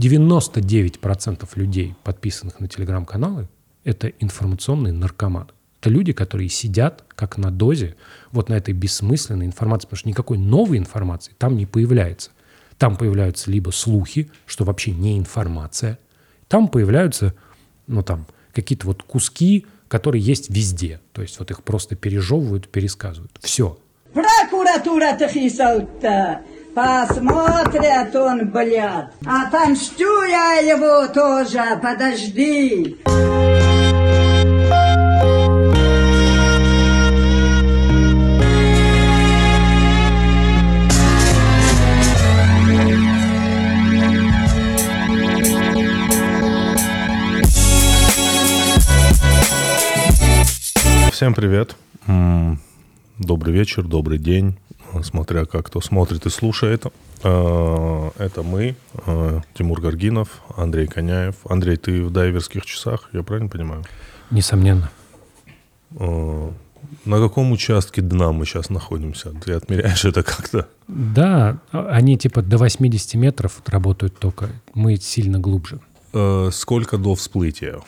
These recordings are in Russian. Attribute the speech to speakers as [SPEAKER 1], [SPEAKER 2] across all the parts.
[SPEAKER 1] 99% людей, подписанных на телеграм-каналы, это информационные наркоманы. Это люди, которые сидят как на дозе вот на этой бессмысленной информации, потому что никакой новой информации там не появляется. Там появляются либо слухи, что вообще не информация, там появляются, ну там, какие-то вот куски, которые есть везде. То есть вот их просто пережевывают, пересказывают. Все.
[SPEAKER 2] Прокуратура Тахисалта. Посмотрят он, блядь. Отомщу я его тоже, подожди.
[SPEAKER 3] Всем привет. Добрый вечер, добрый день, смотря как кто смотрит и слушает. А, это мы, а, Тимур Горгинов, Андрей Коняев. Андрей, ты в дайверских часах, я правильно понимаю?
[SPEAKER 1] Несомненно.
[SPEAKER 3] А, на каком участке дна мы сейчас находимся? Ты отмеряешь это как-то?
[SPEAKER 1] Да, они типа до 80 метров работают только. Мы сильно глубже.
[SPEAKER 3] Сколько до всплытия?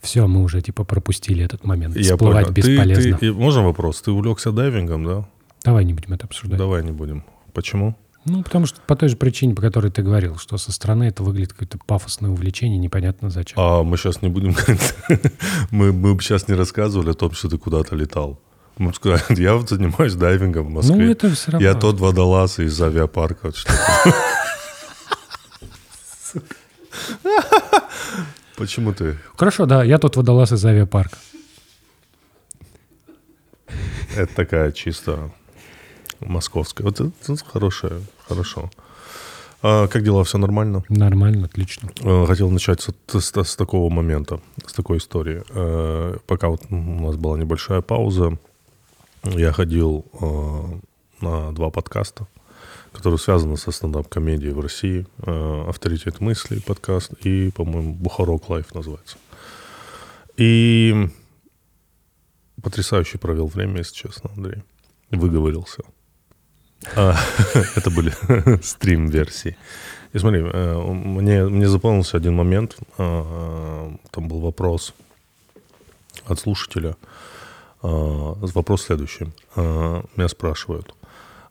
[SPEAKER 1] Все, мы уже типа пропустили этот момент. Я Всплывать понял. бесполезно.
[SPEAKER 3] Ты, ты, можно вопрос? Ты увлекся дайвингом, да?
[SPEAKER 1] Давай не будем это обсуждать.
[SPEAKER 3] Давай не будем. Почему?
[SPEAKER 1] Ну, потому что по той же причине, по которой ты говорил, что со стороны это выглядит какое-то пафосное увлечение, непонятно зачем.
[SPEAKER 3] А мы сейчас не будем говорить. мы, мы сейчас не рассказывали о том, что ты куда-то летал. Мы сказали, я вот занимаюсь дайвингом в Москве. Ну, это все равно. Я тот водолаз из авиапарка. Почему ты?
[SPEAKER 1] Хорошо, да, я тот водолаз из авиапарка.
[SPEAKER 3] Это такая чисто московская. Вот это хорошая, хорошо. А как дела? Все нормально?
[SPEAKER 1] Нормально, отлично.
[SPEAKER 3] А, хотел начать с, с, с такого момента, с такой истории. А, пока вот у нас была небольшая пауза, я ходил а, на два подкаста который связан со стендап-комедией в России. Э, «Авторитет мысли» подкаст и, по-моему, «Бухарок лайф» называется. И потрясающе провел время, если честно, Андрей. Выговорился. А, это были стрим-версии. И смотри, э, мне, мне запомнился один момент. Э, там был вопрос от слушателя. Вопрос следующий. Меня спрашивают.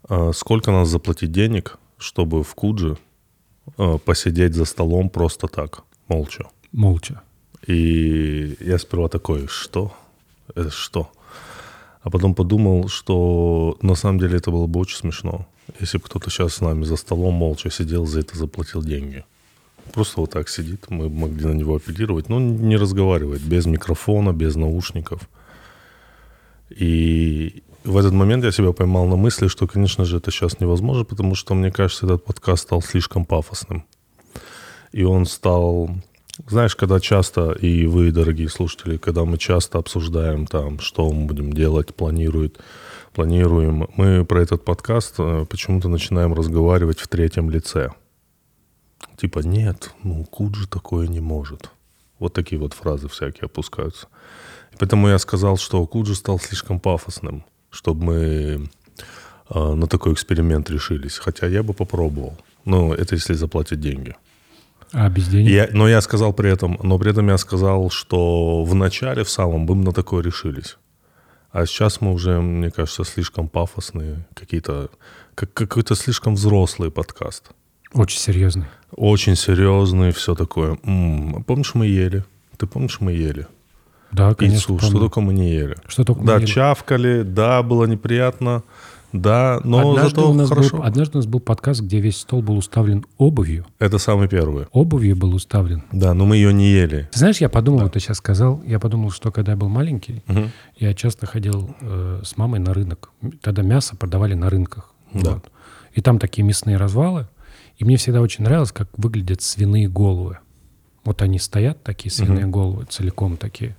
[SPEAKER 3] А сколько надо заплатить денег, чтобы в Куджи а, посидеть за столом просто так, молча?
[SPEAKER 1] Молча.
[SPEAKER 3] И я сперва такой, что? Это что? А потом подумал, что на самом деле это было бы очень смешно, если бы кто-то сейчас с нами за столом молча сидел, за это заплатил деньги. Просто вот так сидит, мы могли на него апеллировать, но не разговаривать, без микрофона, без наушников. И в этот момент я себя поймал на мысли, что, конечно же, это сейчас невозможно, потому что, мне кажется, этот подкаст стал слишком пафосным. И он стал... Знаешь, когда часто, и вы, дорогие слушатели, когда мы часто обсуждаем там, что мы будем делать, планирует, планируем, мы про этот подкаст э, почему-то начинаем разговаривать в третьем лице. Типа, нет, ну, Куджи такое не может. Вот такие вот фразы всякие опускаются. И поэтому я сказал, что Куджи стал слишком пафосным чтобы мы э, на такой эксперимент решились. Хотя я бы попробовал. Ну, это если заплатить деньги.
[SPEAKER 1] А без денег?
[SPEAKER 3] Я, но я сказал при этом, но при этом я сказал, что в начале, в самом, бы мы на такое решились. А сейчас мы уже, мне кажется, слишком пафосные, какие-то, как, какой-то слишком взрослый подкаст.
[SPEAKER 1] Очень серьезный.
[SPEAKER 3] Очень серьезный, все такое. М-м, помнишь, мы ели? Ты помнишь, мы ели?
[SPEAKER 1] Да, конечно.
[SPEAKER 3] Пиццу, что только мы не ели.
[SPEAKER 1] Что только
[SPEAKER 3] да,
[SPEAKER 1] мы ели.
[SPEAKER 3] чавкали, да, было неприятно, да, но
[SPEAKER 1] однажды
[SPEAKER 3] зато
[SPEAKER 1] у нас
[SPEAKER 3] хорошо.
[SPEAKER 1] Был, однажды у нас был подкаст, где весь стол был уставлен обувью.
[SPEAKER 3] Это самый первый.
[SPEAKER 1] Обувью был уставлен.
[SPEAKER 3] Да, но мы ее не ели.
[SPEAKER 1] Ты знаешь, я подумал, да. вот ты сейчас сказал, я подумал, что когда я был маленький, угу. я часто ходил э, с мамой на рынок. Тогда мясо продавали на рынках. Да. Вот. И там такие мясные развалы. И мне всегда очень нравилось, как выглядят свиные головы. Вот они стоят, такие свиные угу. головы, целиком такие.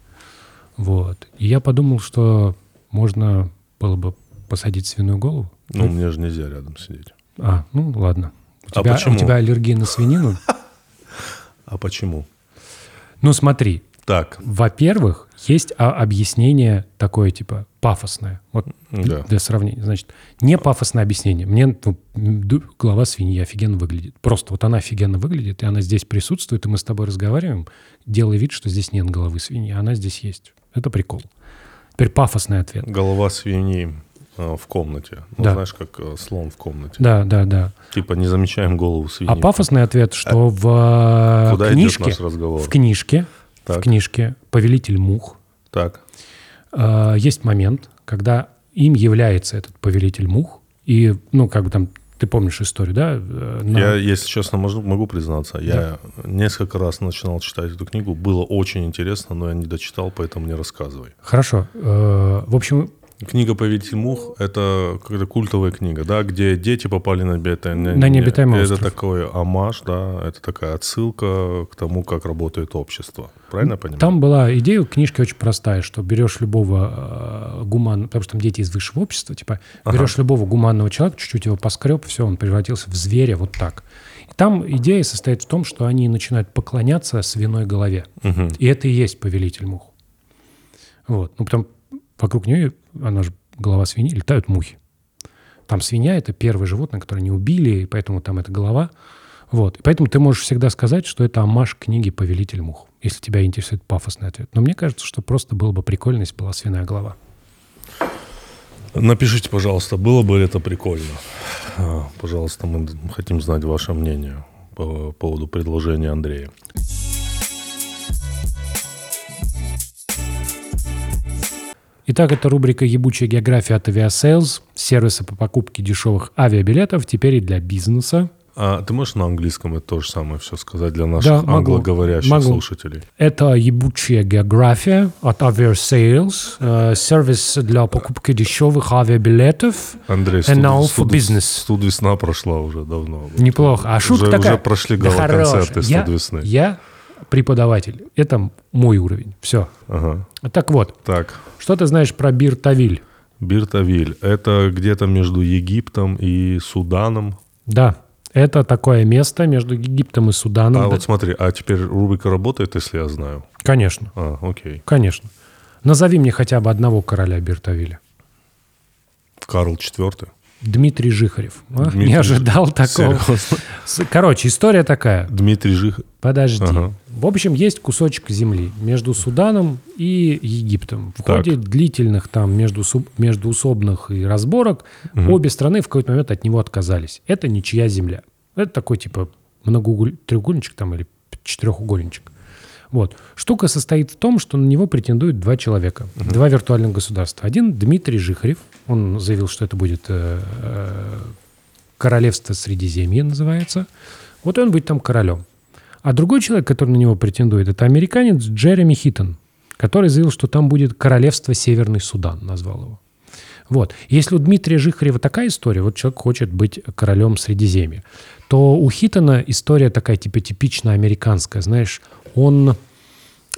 [SPEAKER 1] Вот. И я подумал, что можно было бы посадить свиную голову.
[SPEAKER 3] Ну, мне же нельзя рядом сидеть.
[SPEAKER 1] А, ну ладно. У
[SPEAKER 3] а
[SPEAKER 1] тебя,
[SPEAKER 3] почему?
[SPEAKER 1] У тебя аллергия на свинину?
[SPEAKER 3] А почему?
[SPEAKER 1] Ну смотри.
[SPEAKER 3] Так.
[SPEAKER 1] Во-первых, есть а, объяснение такое, типа, пафосное. Вот
[SPEAKER 3] Да.
[SPEAKER 1] для сравнения. Значит, не пафосное объяснение. Мне ну, голова свиньи офигенно выглядит. Просто вот она офигенно выглядит, и она здесь присутствует, и мы с тобой разговариваем, делая вид, что здесь нет головы свиньи, а она здесь есть. Это прикол. Теперь пафосный ответ.
[SPEAKER 3] Голова свиньи э, в комнате. Ну,
[SPEAKER 1] Да.
[SPEAKER 3] знаешь, как э, слон в комнате.
[SPEAKER 1] Да, да, да.
[SPEAKER 3] Типа не замечаем голову свиньи.
[SPEAKER 1] А пафосный ответ, что в э,
[SPEAKER 3] Куда идет
[SPEAKER 1] книжке,
[SPEAKER 3] наш разговор?
[SPEAKER 1] в книжке, в
[SPEAKER 3] Так.
[SPEAKER 1] книжке «Повелитель мух»
[SPEAKER 3] Так.
[SPEAKER 1] есть момент, когда им является этот повелитель мух, и, ну, как бы там, ты помнишь историю, да? э, на-
[SPEAKER 3] Я, если честно, могу, могу признаться, я несколько раз начинал читать эту книгу. Было очень интересно, но я не дочитал, поэтому не рассказывай.
[SPEAKER 1] Хорошо. Э, В общем,
[SPEAKER 3] Книга «Повелитель мух» — это какая-то культовая книга, да, где дети попали на, бета,
[SPEAKER 1] На необитаемый
[SPEAKER 3] Это
[SPEAKER 1] остров.
[SPEAKER 3] такой амаш, да, это такая отсылка к тому, как работает общество. Правильно я понимаю?
[SPEAKER 1] там была идея у книжки очень простая, что берешь любого э, гуманного, потому что там дети из высшего общества, типа, берешь любого гуманного человека, чуть-чуть его поскреб, все, он превратился в зверя вот так. И там идея состоит в том, что они начинают поклоняться свиной голове. И это и есть повелитель мух. Вот. Ну, потом вокруг нее, она же голова свиньи, летают мухи. Там свинья — это первое животное, которое не убили, и поэтому там это голова. Вот. И поэтому ты можешь всегда сказать, что это амаш книги «Повелитель мух», если тебя интересует пафосный ответ. Но мне кажется, что просто было бы прикольно, если была свиная голова.
[SPEAKER 3] Напишите, пожалуйста, было бы это прикольно. А, Пожалуйста, мы хотим знать ваше мнение по поводу предложения Андрея.
[SPEAKER 1] Итак, это рубрика «Ебучая география» от Aviasales, сервиса по покупке дешевых авиабилетов, теперь и для бизнеса.
[SPEAKER 3] А ты можешь на английском это то же самое все сказать для наших
[SPEAKER 1] Да,
[SPEAKER 3] англоговорящих
[SPEAKER 1] Могу.
[SPEAKER 3] слушателей?
[SPEAKER 1] Это ебучая география от Aviasales, э, сервис для покупки дешевых авиабилетов.
[SPEAKER 3] Андрей,
[SPEAKER 1] And now for business.
[SPEAKER 3] студ весна прошла уже давно.
[SPEAKER 1] Неплохо. А шутка
[SPEAKER 3] уже,
[SPEAKER 1] такая...
[SPEAKER 3] Уже прошли
[SPEAKER 1] Да
[SPEAKER 3] гала-концерты
[SPEAKER 1] я,
[SPEAKER 3] студ весны.
[SPEAKER 1] я преподаватель. Это мой уровень. Все.
[SPEAKER 3] Ага.
[SPEAKER 1] Так вот,
[SPEAKER 3] Так,
[SPEAKER 1] что ты знаешь про Биртавиль?
[SPEAKER 3] Биртавиль. Это где-то между Египтом и Суданом.
[SPEAKER 1] Да, это такое место между Египтом и Суданом.
[SPEAKER 3] а
[SPEAKER 1] Да,
[SPEAKER 3] вот смотри, а теперь рубрика работает, если я знаю.
[SPEAKER 1] Конечно,
[SPEAKER 3] А, окей.
[SPEAKER 1] конечно. Назови мне хотя бы одного короля Биртавиля.
[SPEAKER 3] Карл IV.
[SPEAKER 1] Дмитрий Жихарев. А?
[SPEAKER 3] Дмитрий
[SPEAKER 1] Не ожидал такого.
[SPEAKER 3] Серьезно?
[SPEAKER 1] Короче, история такая.
[SPEAKER 3] Дмитрий Жих.
[SPEAKER 1] Подожди.
[SPEAKER 3] Ага.
[SPEAKER 1] В общем, есть кусочек земли между Суданом и Египтом. В
[SPEAKER 3] Так.
[SPEAKER 1] ходе длительных там между, междуусобных и разборок обе страны в какой-то момент от него отказались. Это ничья земля. Это такой типа многоуголь... треугольничек там или четырехугольничек. Вот. Штука состоит в том, что на него претендуют два человека, два виртуальных государства. Один Дмитрий Жихарев, он заявил, что это будет э, королевство Средиземья называется. Вот он будет там королем. А другой человек, который на него претендует, это американец Джереми Хиттон, который заявил, что там будет королевство Северный Судан, назвал его. Вот. Если у Дмитрия Жихарева такая история, вот человек хочет быть королем Средиземья, то у Хиттона история такая типа типично американская, знаешь, он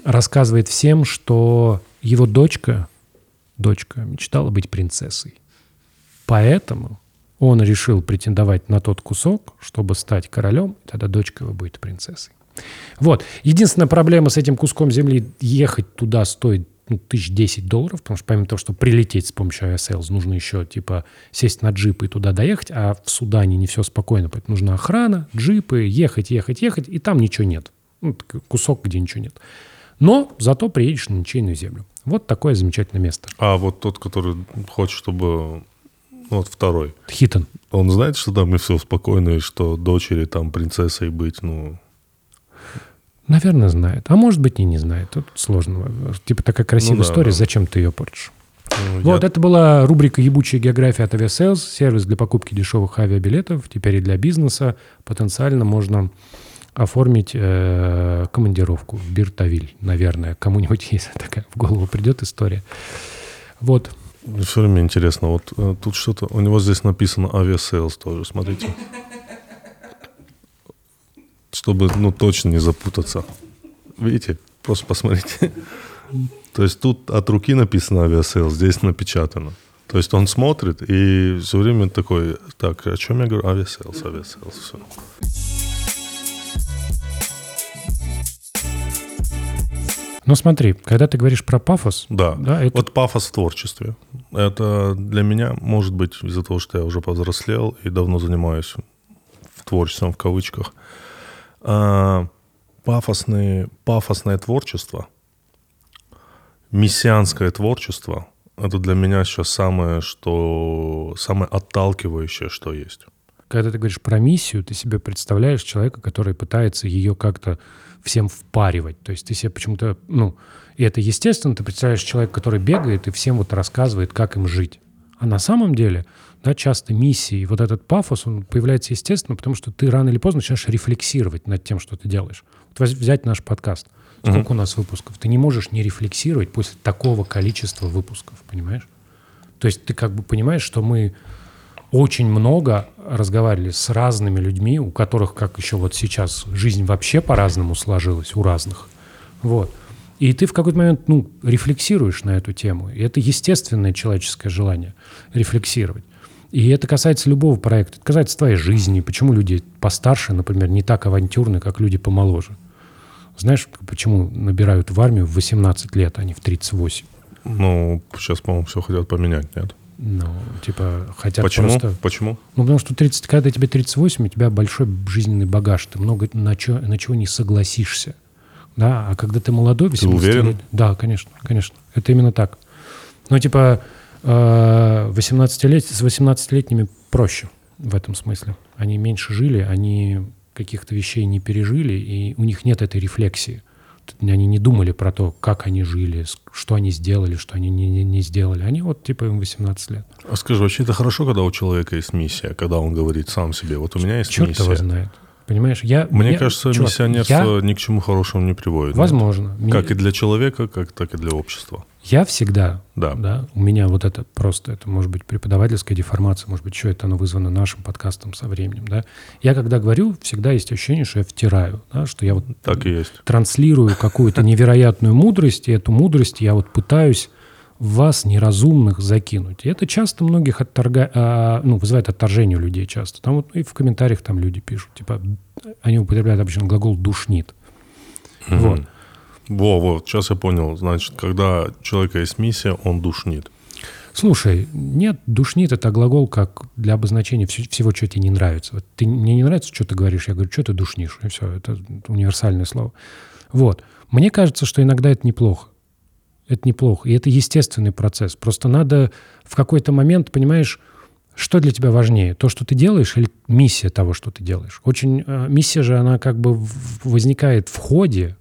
[SPEAKER 1] рассказывает всем, что его дочка, дочка мечтала быть принцессой. Поэтому он решил претендовать на тот кусок, чтобы стать королем, тогда дочка его будет принцессой. Вот. Единственная проблема с этим куском земли, ехать туда стоит ну, тысяч десять долларов, потому что помимо того, что прилететь с помощью авиасейлс, нужно еще типа сесть на джип и туда доехать, а в Судане не все спокойно, поэтому нужна охрана, джипы, ехать, ехать, ехать, и там ничего нет. Ну, кусок, где ничего нет. Но зато приедешь на ничейную землю. Вот такое замечательное место.
[SPEAKER 3] А вот тот, который хочет, чтобы... ну, Вот второй.
[SPEAKER 1] Хитон.
[SPEAKER 3] Он знает, что там и все спокойно, и что дочери там принцессой быть, ну...
[SPEAKER 1] Наверное, знает. А может быть, и не знает. Тут сложно. Типа такая красивая
[SPEAKER 3] Ну да,
[SPEAKER 1] история,
[SPEAKER 3] да.
[SPEAKER 1] зачем ты ее портишь?
[SPEAKER 3] ну,
[SPEAKER 1] Вот
[SPEAKER 3] я-
[SPEAKER 1] это была рубрика «Ебучая география» от Aviasales, сервис для покупки дешевых авиабилетов. Теперь и для бизнеса потенциально можно оформить э, командировку в Бир-Тавиль, наверное. Кому-нибудь, если такая в голову придет история. Вот.
[SPEAKER 3] Все время интересно, вот э, тут что-то, у него здесь написано авиасейлс тоже, смотрите. Чтобы, ну, точно не запутаться. Видите? Просто посмотрите. То есть тут от руки написано авиасейлс, здесь напечатано. То есть он смотрит и все время такой, так, о чем я говорю? Авиасейлс, авиасейлс, все.
[SPEAKER 1] Ну смотри, когда ты говоришь про пафос,
[SPEAKER 3] Да.
[SPEAKER 1] Да, это-
[SPEAKER 3] Вот пафос в творчестве. Это для меня, может быть, из-за того, что я уже повзрослел и давно занимаюсь творчеством в кавычках. а, пафосные, пафосное творчество, мессианское творчество, это для меня сейчас самое, что самое отталкивающее, что есть.
[SPEAKER 1] когда ты говоришь про миссию, ты себе представляешь человека, который пытается ее как-то всем впаривать. То есть ты себе почему-то, ну, и это естественно, ты представляешь человека, который бегает и всем вот рассказывает, как им жить. А на самом деле, да, часто миссии, вот этот пафос, он появляется естественно, потому что ты рано или поздно начинаешь рефлексировать над тем, что ты делаешь. Вот взять наш подкаст. Сколько у нас выпусков? Ты не можешь не рефлексировать после такого количества выпусков, понимаешь? То есть ты как бы понимаешь, что мы очень много разговаривали с разными людьми, у которых, как еще вот сейчас, жизнь вообще по-разному сложилась, у разных. Вот. И ты в какой-то момент, ну, рефлексируешь на эту тему. И это естественное человеческое желание рефлексировать. И это касается любого проекта. Это касается твоей жизни. Почему люди постарше, например, не так авантюрны, как люди помоложе. Знаешь, почему набирают в армию в 18 лет, а не в 38?
[SPEAKER 3] Ну, сейчас, по-моему, все хотят поменять, нет?
[SPEAKER 1] Ну, типа, хотят
[SPEAKER 3] Почему?
[SPEAKER 1] просто...
[SPEAKER 3] Почему?
[SPEAKER 1] Ну, потому что 30, когда тебе 38, у тебя большой жизненный багаж, ты много на, чё- на чего не согласишься. Да, а когда ты молодой, 18
[SPEAKER 3] уверен?
[SPEAKER 1] лет... Да, конечно, конечно. Это именно так. Ну, типа, э, 18 лет, с 18-летними проще в этом смысле. Они меньше жили, они каких-то вещей не пережили, и у них нет этой рефлексии. Они не думали про то, как они жили, что они сделали, что они не, не- не сделали. Они вот, типа, им 18 лет.
[SPEAKER 3] А скажи, вообще это хорошо, когда у человека есть миссия, когда он говорит сам себе, вот у меня есть
[SPEAKER 1] Черт
[SPEAKER 3] миссия.
[SPEAKER 1] его знает. Понимаешь, я...
[SPEAKER 3] Мне
[SPEAKER 1] я-
[SPEAKER 3] кажется,
[SPEAKER 1] чувак,
[SPEAKER 3] миссионерство
[SPEAKER 1] я-
[SPEAKER 3] ни к чему хорошему не приводит.
[SPEAKER 1] Возможно.
[SPEAKER 3] нет? Как и для человека, как так и для общества.
[SPEAKER 1] Я всегда,
[SPEAKER 3] Да.
[SPEAKER 1] у меня вот это просто, это может быть преподавательская деформация, может быть, еще это оно вызвано нашим подкастом со временем, да. Я когда говорю, всегда есть ощущение, что я втираю, да, что я вот
[SPEAKER 3] Так и есть.
[SPEAKER 1] транслирую какую-то невероятную мудрость, и эту мудрость я вот пытаюсь в вас, неразумных, закинуть. И это часто многих отторга... а, ну, вызывает отторжение у людей часто. Там вот и в комментариях там люди пишут, типа, они употребляют обычно глагол «душнит». Вот.
[SPEAKER 3] Во, вот, сейчас я понял. Значит, когда у человека есть миссия, он душнит.
[SPEAKER 1] Слушай, нет, душнит это глагол как для обозначения вс- всего, что тебе не нравится. Вот ты, мне не нравится, что ты говоришь, я говорю, что ты душнишь, и все, это универсальное слово. Вот. Мне кажется, что иногда это неплохо. Это неплохо, и это естественный процесс. Просто надо в какой-то момент, понимаешь, что для тебя важнее, то, что ты делаешь, или миссия того, что ты делаешь. Очень э, миссия же она как бы возникает в ходе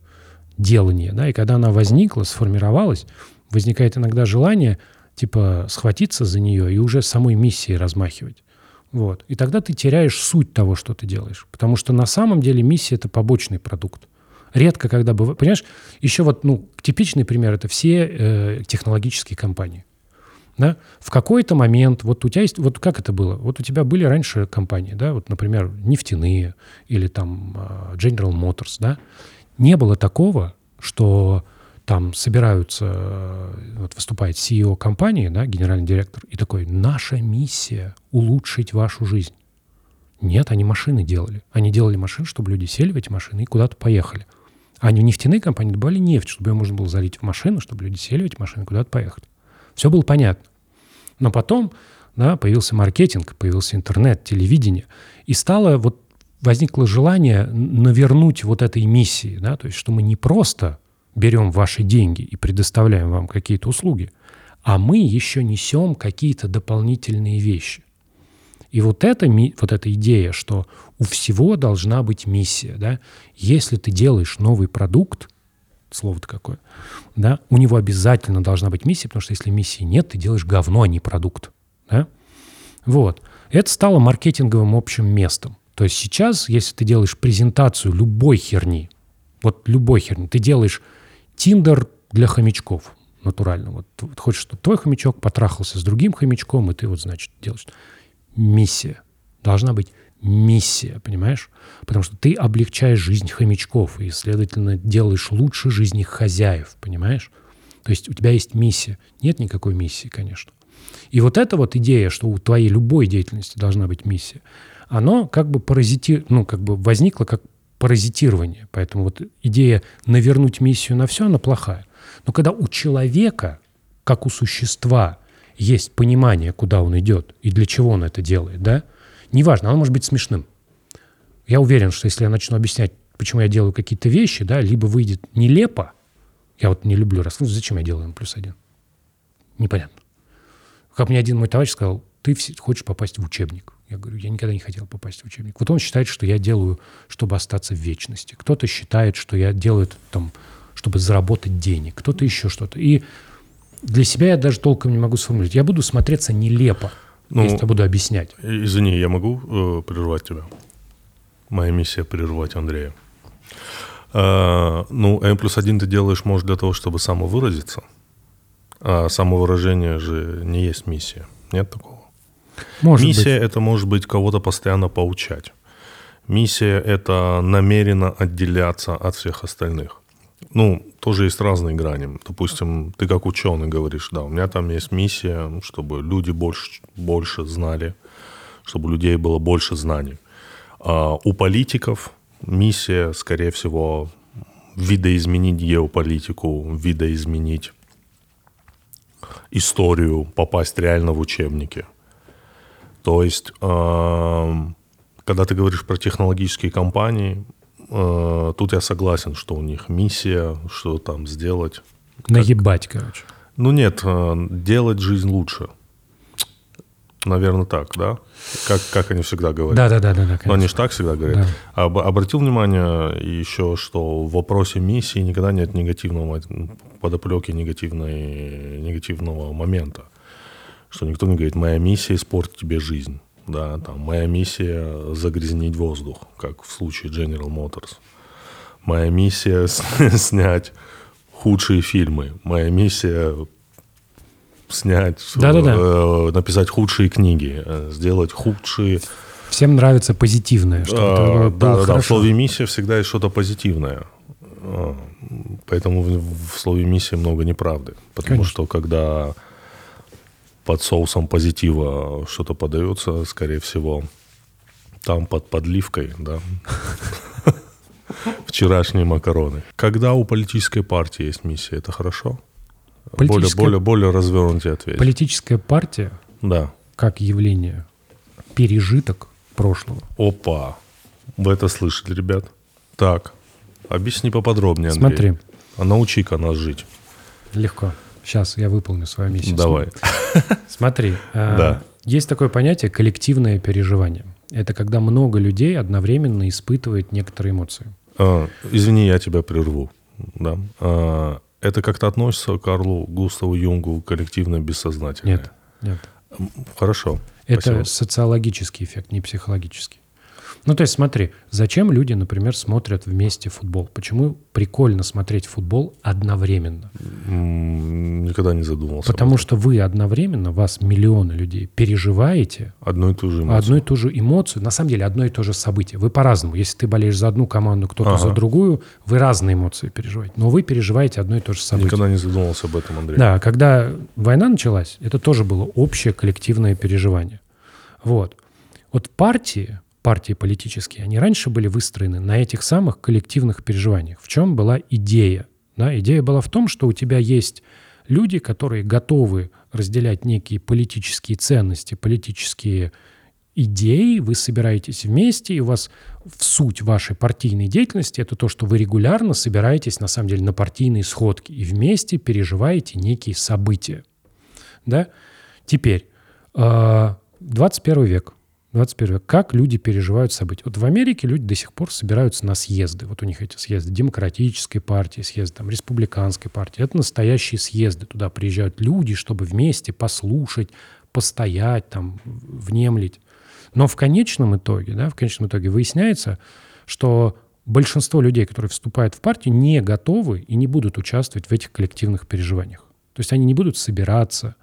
[SPEAKER 1] делания, да, и когда она возникла, сформировалась, возникает иногда желание типа схватиться за нее и уже самой миссией размахивать. Вот. И тогда ты теряешь суть того, что ты делаешь. Потому что на самом деле миссия — это побочный продукт. Редко, когда бывает... Понимаешь, еще вот, ну, типичный пример — это все э, технологические компании. Да? В какой-то момент, вот у тебя есть, вот как это было? Вот у тебя были раньше компании, да, вот, например, нефтяные или там э, General Motors, да? Не было такого, что там собираются, э, вот выступает CEO компании, да, генеральный директор, и такой, наша миссия — улучшить вашу жизнь. Нет, они машины делали. Они делали машины, чтобы люди сели в эти машины и куда-то поехали. Они нефтяные компании добывали нефть, чтобы ее можно было залить в машину, чтобы люди сели в эти машины и куда-то поехали. Все было понятно. Но потом да, появился маркетинг, появился интернет, телевидение, и стало вот возникло желание навернуть вот этой миссии, да, то есть что мы не просто берем ваши деньги и предоставляем вам какие-то услуги, а мы еще несем какие-то дополнительные вещи. И вот эта, вот эта идея, что у всего должна быть миссия, да, если ты делаешь новый продукт, слово-то какое, да, у него обязательно должна быть миссия, потому что если миссии нет, ты делаешь говно, а не продукт, да. Вот. Это стало маркетинговым общим местом. То есть сейчас, если ты делаешь презентацию любой херни, вот любой херни, ты делаешь Тиндер для хомячков, натурально. Вот, вот хочешь, чтобы твой хомячок потрахался с другим хомячком, и ты вот, значит, делаешь. Миссия. Должна быть миссия, понимаешь? Потому что ты облегчаешь жизнь хомячков и, следовательно, делаешь лучше жизнь их хозяев, понимаешь? То есть у тебя есть миссия. Нет никакой миссии, конечно. И вот эта вот идея, что у твоей любой деятельности должна быть миссия, оно как бы паразити... ну, как бы возникло как паразитирование. Поэтому вот идея навернуть миссию на все, она плохая. Но когда у человека, как у существа, есть понимание, куда он идет и для чего он это делает, да, неважно, оно может быть смешным. Я уверен, что если я начну объяснять, почему я делаю какие-то вещи, да, либо выйдет нелепо, я вот не люблю раз, зачем я делаю М плюс один? Непонятно. Как мне один мой товарищ сказал, ты хочешь попасть в учебник. Я говорю, я никогда не хотел попасть в учебник. Вот он считает, что я делаю, чтобы остаться в вечности. Кто-то считает, что я делаю это там, чтобы заработать денег. Кто-то еще что-то. И для себя я даже толком не могу сформулировать. Я буду смотреться нелепо, ну, если я буду объяснять.
[SPEAKER 3] Извини, я могу э, прервать тебя? Моя миссия прервать Андрея. Э, ну, М плюс один ты делаешь, может, для того, чтобы самовыразиться. А самовыражение же не есть миссия. Нет такого? Может Миссия быть. это может быть кого-то постоянно поучать. Миссия это намеренно отделяться от всех остальных. Ну, тоже есть разные грани. Допустим, ты как ученый говоришь, да, у меня там есть миссия, чтобы люди больше, больше знали, чтобы у людей было больше знаний. А у политиков миссия, скорее всего, видоизменить геополитику, видоизменить историю, попасть реально в учебники. То есть, эм, когда ты говоришь про технологические компании, э, тут я согласен, что у них миссия, что там сделать.
[SPEAKER 1] Наебать, как... короче.
[SPEAKER 3] Ну нет, э, делать жизнь лучше. Наверное, так, да? Как, как они всегда говорят.
[SPEAKER 1] Да, да, да, да. да
[SPEAKER 3] Но они же так всегда говорят. Да. Об, обратил внимание еще, что в вопросе миссии никогда нет негативного подоплеки негативной, негативного момента что никто не говорит, моя миссия испортить тебе жизнь. Да, там, моя миссия загрязнить воздух, как в случае General Motors. Моя миссия снять худшие фильмы. Моя миссия снять, да -да -да. Э, написать худшие книги, э, сделать худшие...
[SPEAKER 1] Всем нравится позитивное. Что
[SPEAKER 3] а, да, да, да, в слове миссия всегда есть что-то позитивное. А, поэтому в, в слове миссия много неправды. Потому Конечно. что когда под соусом позитива что-то подается, скорее всего, там под подливкой, да, вчерашние макароны. Когда у политической партии есть миссия, это хорошо? Более, более, более развернутый ответ.
[SPEAKER 1] Политическая партия,
[SPEAKER 3] да.
[SPEAKER 1] как явление, пережиток прошлого.
[SPEAKER 3] Опа, вы это слышали, ребят? Так, объясни поподробнее, Андрей.
[SPEAKER 1] Смотри.
[SPEAKER 3] А научи-ка нас жить.
[SPEAKER 1] Легко. Сейчас я выполню свою миссию.
[SPEAKER 3] Давай.
[SPEAKER 1] Смотри, э, да. есть такое понятие коллективное переживание. Это когда много людей одновременно испытывают некоторые эмоции.
[SPEAKER 3] А, извини, я тебя прерву. Да. А, это как-то относится к Карлу Густаву Юнгу коллективное бессознательное?
[SPEAKER 1] Нет, нет.
[SPEAKER 3] Хорошо.
[SPEAKER 1] Это спасибо. социологический эффект, не психологический. Ну, то есть смотри, зачем люди, например, смотрят вместе футбол? Почему прикольно смотреть футбол одновременно?
[SPEAKER 3] Никогда не задумывался.
[SPEAKER 1] Потому что вы одновременно, вас миллионы людей, переживаете
[SPEAKER 3] одну и ту же эмоцию.
[SPEAKER 1] Одну и ту же эмоцию, на самом деле одно и то же событие. Вы по-разному. Если ты болеешь за одну команду, кто-то ага. за другую, вы разные эмоции переживаете. Но вы переживаете одно и то же событие.
[SPEAKER 3] Никогда не задумывался об этом, Андрей.
[SPEAKER 1] Да, когда война началась, это тоже было общее коллективное переживание. Вот. Вот партии, партии политические, они раньше были выстроены на этих самых коллективных переживаниях. В чем была идея? Да, идея была в том, что у тебя есть люди, которые готовы разделять некие политические ценности, политические идеи, вы собираетесь вместе, и у вас в суть вашей партийной деятельности это то, что вы регулярно собираетесь, на самом деле, на партийные сходки и вместе переживаете некие события. Да? Теперь, 21 а, век – 21 век. Как люди переживают события? Вот в Америке люди до сих пор собираются на съезды. Вот у них эти съезды демократической партии, съезды там, республиканской партии. Это настоящие съезды. Туда приезжают люди, чтобы вместе послушать, постоять, там, внемлить. Но в конечном итоге, да, в конечном итоге выясняется, что большинство людей, которые вступают в партию, не готовы и не будут участвовать в этих коллективных переживаниях. То есть они не будут собираться,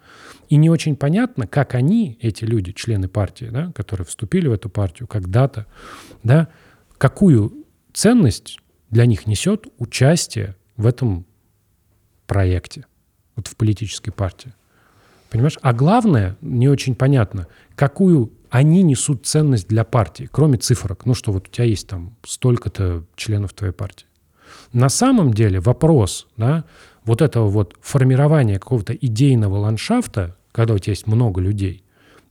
[SPEAKER 1] и не очень понятно, как они, эти люди, члены партии, да, которые вступили в эту партию когда-то, да, какую ценность для них несет участие в этом проекте, вот в политической партии. Понимаешь? А главное, не очень понятно, какую они несут ценность для партии, кроме цифрок. Ну, что вот у тебя есть там столько-то членов твоей партии. На самом деле вопрос, да, вот этого вот формирования какого-то идейного ландшафта, когда у тебя есть много людей,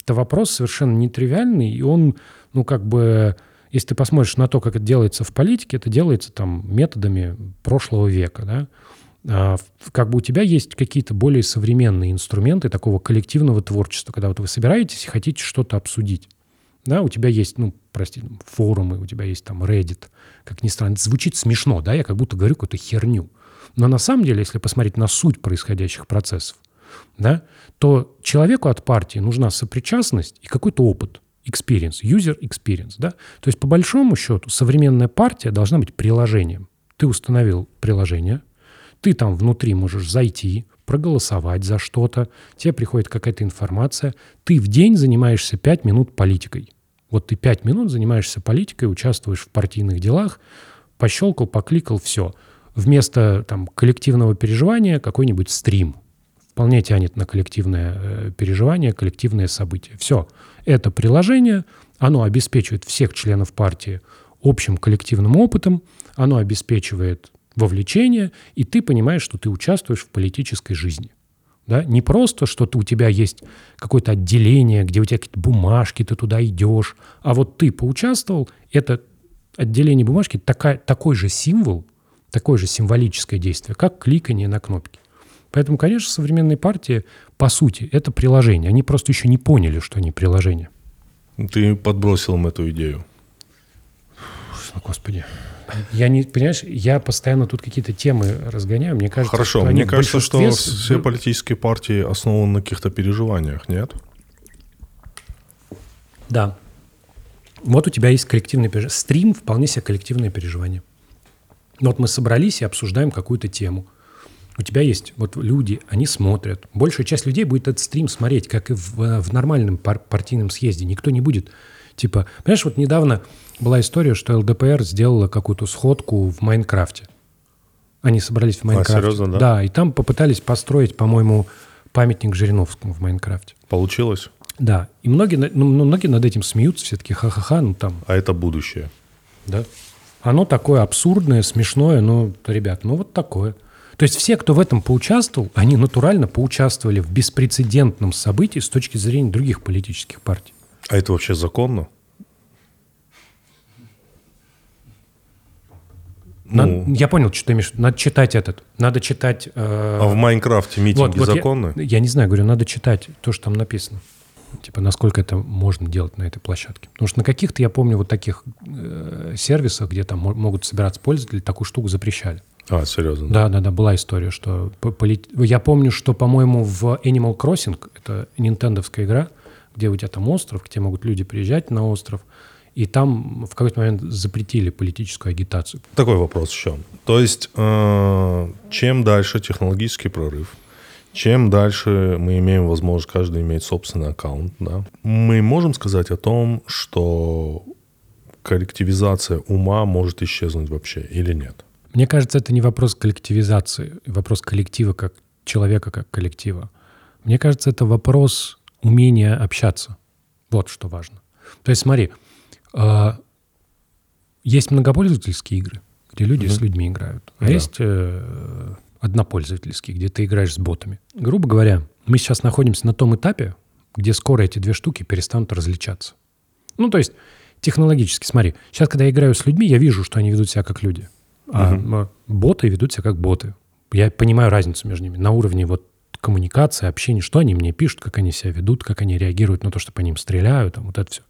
[SPEAKER 1] это вопрос совершенно нетривиальный, и он, ну, как бы, если ты посмотришь на то, как это делается в политике, это делается там методами прошлого века, да, а, как бы у тебя есть какие-то более современные инструменты такого коллективного творчества, когда вот вы собираетесь и хотите что-то обсудить. Да, у тебя есть, ну, прости, форумы, у тебя есть там Reddit, как ни странно. Это звучит смешно, да, я как будто говорю какую-то херню. Но на самом деле, если посмотреть на суть происходящих процессов, да, то человеку от партии нужна сопричастность и какой-то опыт, experience, user experience. Да? То есть, по большому счету, современная партия должна быть приложением. Ты установил приложение, ты там внутри можешь зайти, проголосовать за что-то, тебе приходит какая-то информация, ты в день занимаешься 5 минут политикой. Вот ты 5 минут занимаешься политикой, участвуешь в партийных делах, пощелкал, покликал, все. Вместо там, коллективного переживания какой-нибудь стрим. Вполне тянет на коллективное э, переживание, коллективное событие. Все. Это приложение, оно обеспечивает всех членов партии общим коллективным опытом, оно обеспечивает вовлечение, и ты понимаешь, что ты участвуешь в политической жизни. Да? Не просто, что ты, у тебя есть какое-то отделение, где у тебя какие-то бумажки, ты туда идешь, а вот ты поучаствовал, это отделение бумажки такая, такой же символ, такое же символическое действие, как кликание на кнопки. Поэтому, конечно, современные партии, по сути, это приложение. Они просто еще не поняли, что они приложение.
[SPEAKER 3] Ты подбросил им эту идею.
[SPEAKER 1] Господи. Я не, понимаешь, я постоянно тут какие-то темы разгоняю. Мне кажется,
[SPEAKER 3] Хорошо,
[SPEAKER 1] что
[SPEAKER 3] мне кажется, что все политические партии основаны на каких-то переживаниях, нет?
[SPEAKER 1] Да. Вот у тебя есть коллективное переживание. Стрим вполне себе коллективное переживание. Вот мы собрались и обсуждаем какую-то тему. У тебя есть вот люди, они смотрят. Большая часть людей будет этот стрим смотреть, как и в, в нормальном пар- партийном съезде. Никто не будет, типа... Понимаешь, вот недавно была история, что ЛДПР сделала какую-то сходку в Майнкрафте. Они собрались в а, Майнкрафте. А,
[SPEAKER 3] серьезно, да?
[SPEAKER 1] Да, и там попытались построить, по-моему, памятник Жириновскому в Майнкрафте.
[SPEAKER 3] Получилось?
[SPEAKER 1] Да. И многие, ну, многие над этим смеются, все таки ха-ха-ха, ну там...
[SPEAKER 3] А это будущее.
[SPEAKER 1] Да. Оно такое абсурдное, смешное, но, ребят, ну вот такое. То есть все, кто в этом поучаствовал, они натурально поучаствовали в беспрецедентном событии с точки зрения других политических партий.
[SPEAKER 3] А это вообще законно?
[SPEAKER 1] Ну, Надо, я понял, что ты имеешь. Надо читать этот. Надо читать. Э...
[SPEAKER 3] А в Майнкрафте митинги вот, вот законны?
[SPEAKER 1] Я, я не знаю, говорю, надо читать то, что там написано. Типа, насколько это можно делать на этой площадке. Потому что на каких-то, я помню, вот таких э, сервисах, где там могут собираться пользователи, такую штуку запрещали.
[SPEAKER 3] А, серьезно?
[SPEAKER 1] Да, да, да, была история, что... Полит... Я помню, что, по-моему, в Animal Crossing, это нинтендовская игра, где у тебя там остров, где могут люди приезжать на остров, и там в какой-то момент запретили политическую агитацию.
[SPEAKER 3] Такой вопрос еще. То есть, э, чем дальше технологический прорыв, чем дальше мы имеем возможность каждый иметь собственный аккаунт, да, мы можем сказать о том, что коллективизация ума может исчезнуть вообще или нет?
[SPEAKER 1] Мне кажется, это не вопрос коллективизации, вопрос коллектива как человека как коллектива. Мне кажется, это вопрос умения общаться. Вот что важно. То есть смотри, а, есть многопользовательские игры, где люди mm-hmm. с людьми играют, а да. есть э, однопользовательские, где ты играешь с ботами. Грубо говоря, мы сейчас находимся на том этапе, где скоро эти две штуки перестанут различаться. Ну, то есть технологически, смотри, сейчас, когда я играю с людьми, я вижу, что они ведут себя как люди, а uh боты ведут себя как боты. Я понимаю разницу между ними на уровне вот коммуникации, общения, что они мне пишут, как они себя ведут, как они реагируют на то, что по ним стреляют, там, вот это все.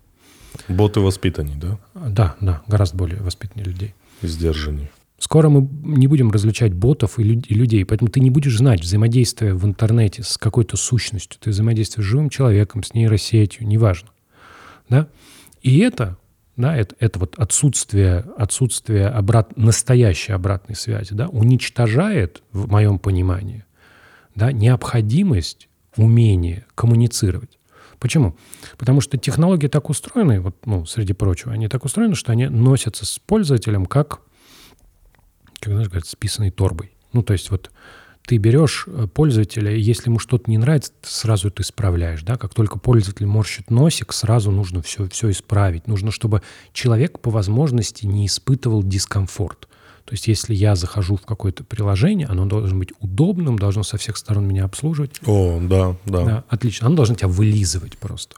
[SPEAKER 3] Боты воспитаннее, да?
[SPEAKER 1] Да, да, гораздо более воспитаннее людей.
[SPEAKER 3] Сдержаннее.
[SPEAKER 1] Скоро мы не будем различать ботов и, людей, поэтому ты не будешь знать взаимодействие в интернете с какой-то сущностью. Ты взаимодействуешь с живым человеком, с нейросетью, неважно. Да? И это, да, это, это вот отсутствие, отсутствие обрат, настоящей обратной связи да, уничтожает, в моем понимании, да, необходимость, умение коммуницировать. Почему? Потому что технологии так устроены, вот, ну, среди прочего, они так устроены, что они носятся с пользователем как, как знаешь, говорят, с писаной торбой. Ну, то есть вот ты берешь э, пользователя, и если ему что-то не нравится, ты сразу это исправляешь. Да? Как только пользователь морщит носик, сразу нужно все, все исправить. Нужно, чтобы человек по возможности не испытывал дискомфорт. То есть если я захожу в какое-то приложение, оно должно быть удобным, должно со всех сторон меня обслуживать.
[SPEAKER 3] О, да, да.
[SPEAKER 1] Да, отлично. Оно должно тебя вылизывать просто.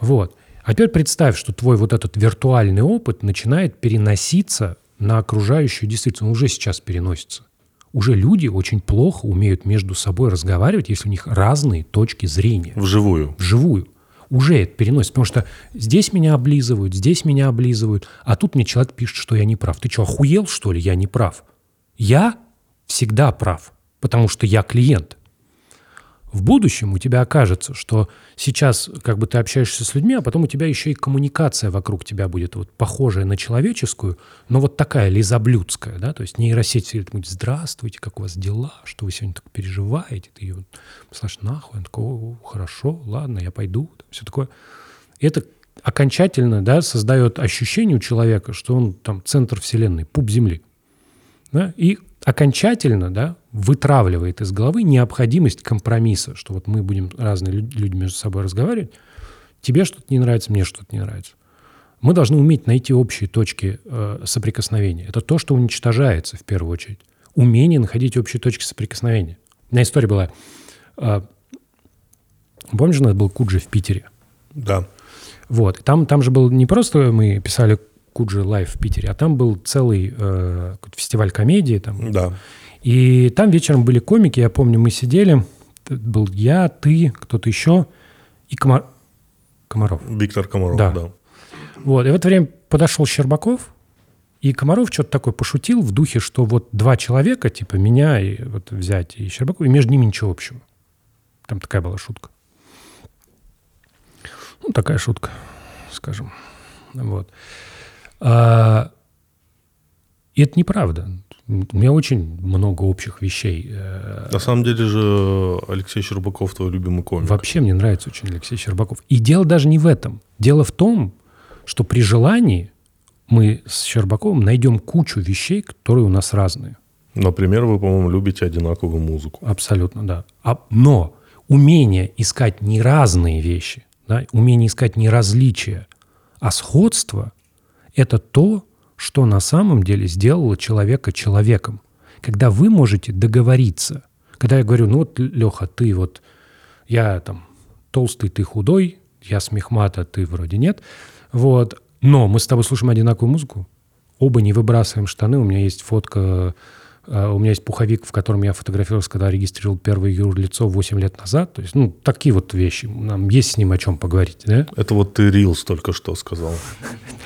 [SPEAKER 1] Вот. А теперь представь, что твой вот этот виртуальный опыт начинает переноситься на окружающую действительно. Уже сейчас переносится уже люди очень плохо умеют между собой разговаривать, если у них разные точки зрения.
[SPEAKER 3] Вживую.
[SPEAKER 1] Вживую. Уже это переносит, потому что здесь меня облизывают, здесь меня облизывают, а тут мне человек пишет, что я не прав. Ты что, охуел, что ли? Я не прав. Я всегда прав, потому что я клиент в будущем у тебя окажется, что сейчас как бы ты общаешься с людьми, а потом у тебя еще и коммуникация вокруг тебя будет вот похожая на человеческую, но вот такая лизоблюдская, да, то есть нейросеть все будет «Здравствуйте, как у вас дела? Что вы сегодня так переживаете?» Ты ее слышишь нахуй, он такой «О, хорошо, ладно, я пойду», все такое. И это окончательно, да, создает ощущение у человека, что он там центр вселенной, пуп земли. Да? И окончательно да, вытравливает из головы необходимость компромисса, что вот мы будем разные люди между собой разговаривать, тебе что-то не нравится, мне что-то не нравится. Мы должны уметь найти общие точки э, соприкосновения. Это то, что уничтожается в первую очередь. Умение находить общие точки соприкосновения. У меня история была. Э, помнишь, у нас был Куджи в Питере?
[SPEAKER 3] Да.
[SPEAKER 1] Вот. Там, там же был не просто мы писали Куджи Лайв в Питере, а там был целый э, фестиваль комедии. Там.
[SPEAKER 3] Да.
[SPEAKER 1] И там вечером были комики, я помню, мы сидели, был я, ты, кто-то еще, и Комар... Комаров.
[SPEAKER 3] Виктор Комаров, да. да.
[SPEAKER 1] Вот, и в это время подошел Щербаков, и Комаров что-то такое пошутил в духе, что вот два человека, типа меня и вот взять и Щербакова, и между ними ничего общего. Там такая была шутка. Ну, такая шутка, скажем. Вот. А, и это неправда. У меня очень много общих вещей.
[SPEAKER 3] Э, На самом деле же Алексей Щербаков твой любимый комик.
[SPEAKER 1] Вообще мне нравится очень Алексей Щербаков. И дело даже не в этом. Дело в том, что при желании мы с Щербаковым найдем кучу вещей, которые у нас разные.
[SPEAKER 3] Например, вы, по-моему, любите одинаковую музыку.
[SPEAKER 1] Абсолютно, да. А, но умение искать не разные вещи, да, умение искать не различия, а сходство это то, что на самом деле сделало человека человеком. Когда вы можете договориться, когда я говорю, ну вот, Леха, ты вот, я там толстый, ты худой, я смехмата, ты вроде нет, вот, но мы с тобой слушаем одинаковую музыку, оба не выбрасываем штаны, у меня есть фотка у меня есть пуховик, в котором я фотографировался, когда регистрировал первое юрлицо 8 лет назад. То есть, ну, такие вот вещи. Нам есть с ним о чем поговорить, да?
[SPEAKER 3] Это вот ты Reels только что сказал.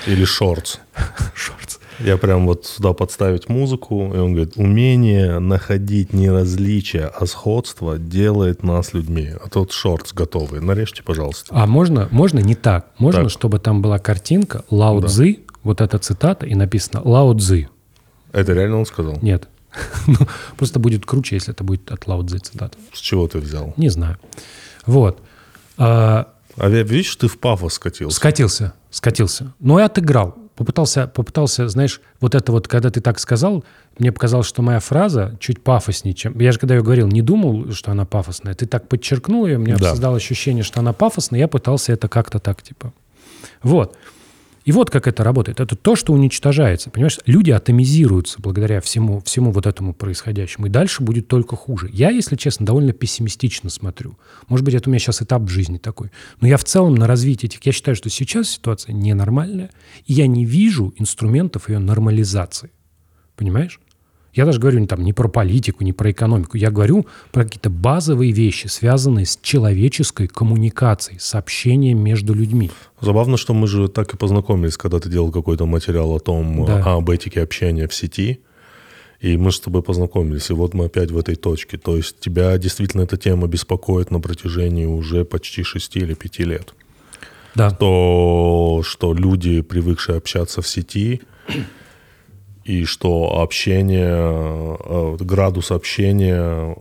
[SPEAKER 3] Или Shorts.
[SPEAKER 1] Shorts.
[SPEAKER 3] Я прям вот сюда подставить музыку, и он говорит, умение находить не различия, а сходство делает нас людьми. А тот шортс готовый. Нарежьте, пожалуйста.
[SPEAKER 1] А можно, можно не так. Можно, так. чтобы там была картинка Лао да. Цзы, вот эта цитата, и написано Лао Цзы.
[SPEAKER 3] Это реально он сказал?
[SPEAKER 1] Нет. Ну, просто будет круче, если это будет от Лао Цзи цитата.
[SPEAKER 3] С чего ты взял?
[SPEAKER 1] Не знаю. Вот. А,
[SPEAKER 3] а видишь, ты в пафос скатился.
[SPEAKER 1] Скатился, скатился. Но я отыграл. Попытался, попытался, знаешь, вот это вот, когда ты так сказал, мне показалось, что моя фраза чуть пафоснее, чем... Я же, когда ее говорил, не думал, что она пафосная. Ты так подчеркнул ее, мне да. создало ощущение, что она пафосная, я пытался это как-то так, типа... Вот. И вот как это работает. Это то, что уничтожается. Понимаешь, люди атомизируются благодаря всему, всему вот этому происходящему. И дальше будет только хуже. Я, если честно, довольно пессимистично смотрю. Может быть, это у меня сейчас этап в жизни такой. Но я в целом на развитие этих... Я считаю, что сейчас ситуация ненормальная, и я не вижу инструментов ее нормализации. Понимаешь? Я даже говорю не, там, не про политику, не про экономику. Я говорю про какие-то базовые вещи, связанные с человеческой коммуникацией, с общением между людьми.
[SPEAKER 3] Забавно, что мы же так и познакомились, когда ты делал какой-то материал о том, да. об этике общения в сети. И мы с тобой познакомились, и вот мы опять в этой точке. То есть тебя действительно эта тема беспокоит на протяжении уже почти шести или пяти лет.
[SPEAKER 1] Да.
[SPEAKER 3] То, что люди, привыкшие общаться в сети, и что общение, э, градус общения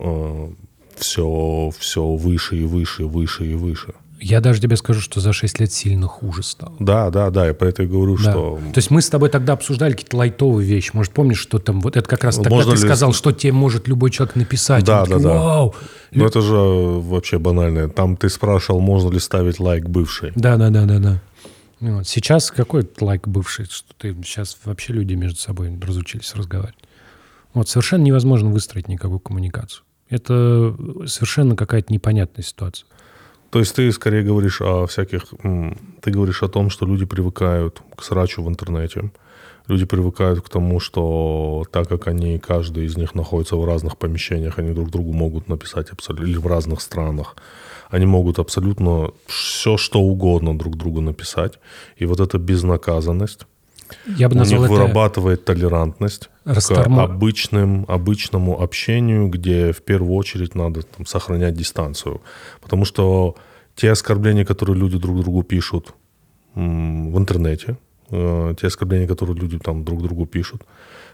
[SPEAKER 3] все, э, все выше и выше, выше и выше.
[SPEAKER 1] Я даже тебе скажу, что за 6 лет сильно хуже стало.
[SPEAKER 3] Да, да, да, я про это и говорю,
[SPEAKER 1] Да.
[SPEAKER 3] что...
[SPEAKER 1] То есть мы с тобой тогда обсуждали какие-то лайтовые вещи. Может, помнишь, что там... Вот это как раз тогда
[SPEAKER 3] Можно
[SPEAKER 1] ты
[SPEAKER 3] ли-
[SPEAKER 1] сказал, что тебе может любой человек написать.
[SPEAKER 3] Да, да, да.
[SPEAKER 1] Вау!
[SPEAKER 3] Ну это же вообще банально. Там ты спрашивал, можно ли ставить лайк бывший.
[SPEAKER 1] Да, да, да, да, да. Ну вот. Сейчас какой лайк бывший, что ты сейчас вообще люди между собой разучились разговаривать. Вот совершенно невозможно выстроить никакую коммуникацию. Это совершенно какая-то непонятная ситуация.
[SPEAKER 3] То есть ты скорее говоришь о всяких... Ты говоришь о том, что люди привыкают к срачу в интернете. Люди привыкают к тому, что так как они, каждый из них находится в разных помещениях, они друг другу могут написать абсолютно... Или в разных странах. Они могут абсолютно все, что угодно друг другу написать. И вот эта безнаказанность
[SPEAKER 1] Я бы
[SPEAKER 3] у них
[SPEAKER 1] это...
[SPEAKER 3] вырабатывает толерантность
[SPEAKER 1] Растормо-
[SPEAKER 3] к обычным, обычному общению, где в первую очередь надо там, сохранять дистанцию. Потому что те оскорбления, которые люди друг другу пишут в интернете, э, те оскорбления, которые люди там друг другу пишут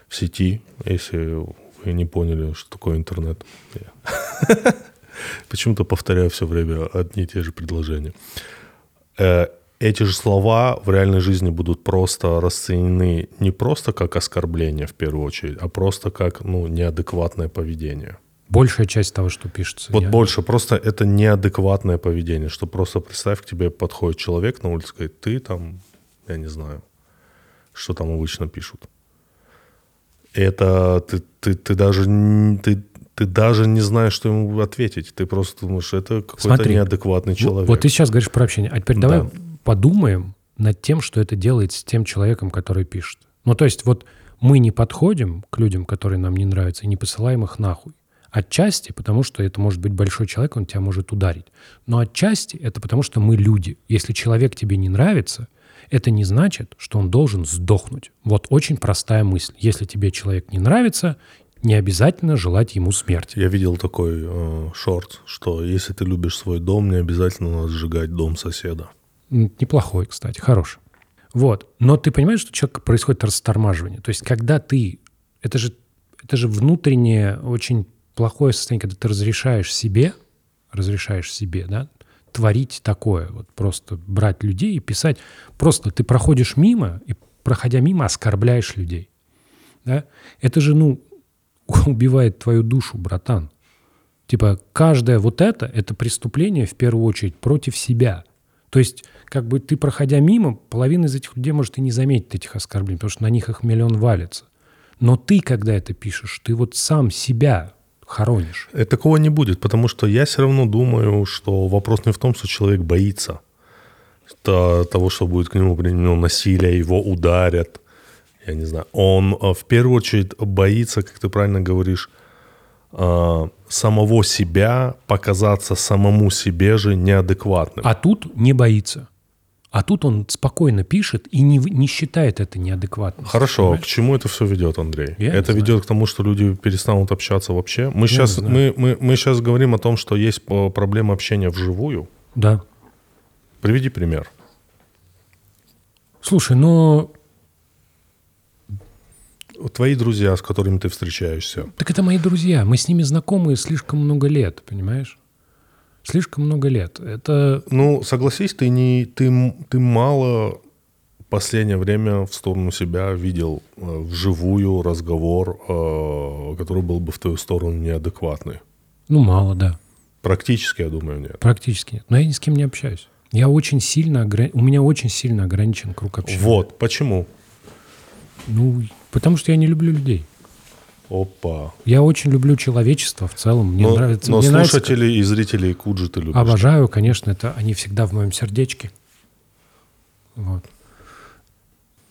[SPEAKER 3] в сети, если вы не поняли, что такое интернет. Почему-то повторяю все время одни и те же предложения. Э, Эти же слова в реальной жизни будут просто расценены не просто как оскорбление в первую очередь, а просто как ну, неадекватное поведение.
[SPEAKER 1] Большая часть того, что пишется.
[SPEAKER 3] Вот
[SPEAKER 1] я-
[SPEAKER 3] больше просто это неадекватное поведение, что просто представь, к тебе подходит человек на улице, говорит, ты там, я не знаю, что там обычно пишут. Это ты, ты, ты даже ты, ты даже не знаешь, что ему ответить. Ты просто думаешь, это какой-то неадекватный человек.
[SPEAKER 1] Вот ты сейчас говоришь про общение. А теперь давай
[SPEAKER 3] Да.
[SPEAKER 1] подумаем над тем, что это делает с тем человеком, который пишет. Ну, то есть вот мы не подходим к людям, которые нам не нравятся, и не посылаем их нахуй. Отчасти, потому что это может быть большой человек, он тебя может ударить. Но отчасти это потому, что мы люди. Если человек тебе не нравится, это не значит, что он должен сдохнуть. Вот очень простая мысль. Если тебе человек не нравится, не обязательно желать ему смерти.
[SPEAKER 3] Я видел такой э, шорт, что если ты любишь свой дом, не обязательно надо сжигать дом соседа.
[SPEAKER 1] Неплохой, кстати, хороший. Вот. Но ты понимаешь, что у человека происходит растормаживание. То есть, когда ты... Это же, это же внутреннее очень плохое состояние, когда ты разрешаешь себе, разрешаешь себе, да, творить такое, вот просто брать людей и писать. Просто ты проходишь мимо, и, проходя мимо, оскорбляешь людей. Да? Это же, ну, убивает твою душу, братан. Типа, каждое вот это, это преступление в первую очередь против себя. То есть, как бы ты, проходя мимо, половина из этих людей может и не заметить этих оскорблений, потому что на них их миллион валится. Но ты, когда это пишешь, ты вот сам себя хоронишь.
[SPEAKER 3] Э, Такого не будет, потому что я все равно думаю, что вопрос не в том, что человек боится то- того, что будет к нему применено насилие, его ударят. Я не знаю. Он э, в первую очередь боится, как ты правильно говоришь, э, самого себя, показаться самому себе же неадекватным.
[SPEAKER 1] А тут не боится. А тут он спокойно пишет и не, не считает это неадекватным.
[SPEAKER 3] Хорошо,
[SPEAKER 1] Понимаешь?
[SPEAKER 3] к чему это все ведет, Андрей?
[SPEAKER 1] Я
[SPEAKER 3] это
[SPEAKER 1] знаю.
[SPEAKER 3] ведет к тому, что люди перестанут общаться вообще. Мы сейчас, мы, мы, мы сейчас говорим о том, что есть э, проблема общения вживую.
[SPEAKER 1] Да.
[SPEAKER 3] Приведи пример.
[SPEAKER 1] Слушай, ну,
[SPEAKER 3] Твои друзья, с которыми ты встречаешься,
[SPEAKER 1] так это мои друзья. Мы с ними знакомы слишком много лет, понимаешь? Слишком много лет. Это
[SPEAKER 3] ну, согласись, ты, не, ты, ты мало последнее время в сторону себя видел э, вживую разговор, э, который был бы в твою сторону неадекватный.
[SPEAKER 1] Ну, мало, да.
[SPEAKER 3] Практически, я думаю, нет.
[SPEAKER 1] Практически нет. Но я ни с кем не общаюсь. Я очень сильно... огра- У меня очень сильно ограничен круг общения.
[SPEAKER 3] Вот, почему?
[SPEAKER 1] Ну, потому что я не люблю людей.
[SPEAKER 3] Опа.
[SPEAKER 1] Я очень люблю человечество в целом. Мне
[SPEAKER 3] но
[SPEAKER 1] нравится...
[SPEAKER 3] но
[SPEAKER 1] мне нравится, как-
[SPEAKER 3] слушателей и зрителей Куджи ты любишь.
[SPEAKER 1] Обожаю, конечно, это они всегда в моем сердечке. Вот.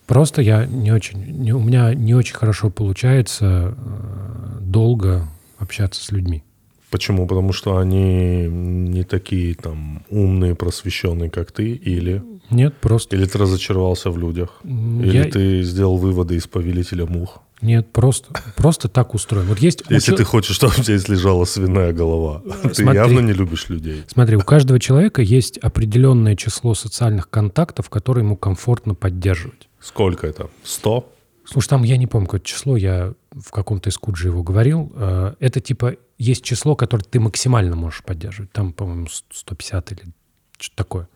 [SPEAKER 1] Просто я не очень, не- у меня не очень хорошо получается э, долго общаться с людьми.
[SPEAKER 3] Почему? Потому что они не такие там умные, просвещенные, как ты, или,
[SPEAKER 1] Нет, просто
[SPEAKER 3] или ты разочаровался в людях, или
[SPEAKER 1] я-
[SPEAKER 3] ты сделал выводы из повелителя мух.
[SPEAKER 1] нет, просто просто так устроен. Вот есть
[SPEAKER 3] Если ты хочешь, чтобы здесь лежала свиная голова, ты явно не любишь людей.
[SPEAKER 1] Смотри, у каждого человека есть определенное число социальных контактов, которые ему комфортно поддерживать.
[SPEAKER 3] Сколько это? Сто?
[SPEAKER 1] Слушай, там я не помню какое число, я в каком-то из Куджи его говорил. Э, Это типа есть число, которое ты максимально можешь поддерживать. Там, по-моему, с- 150 или что-то такое.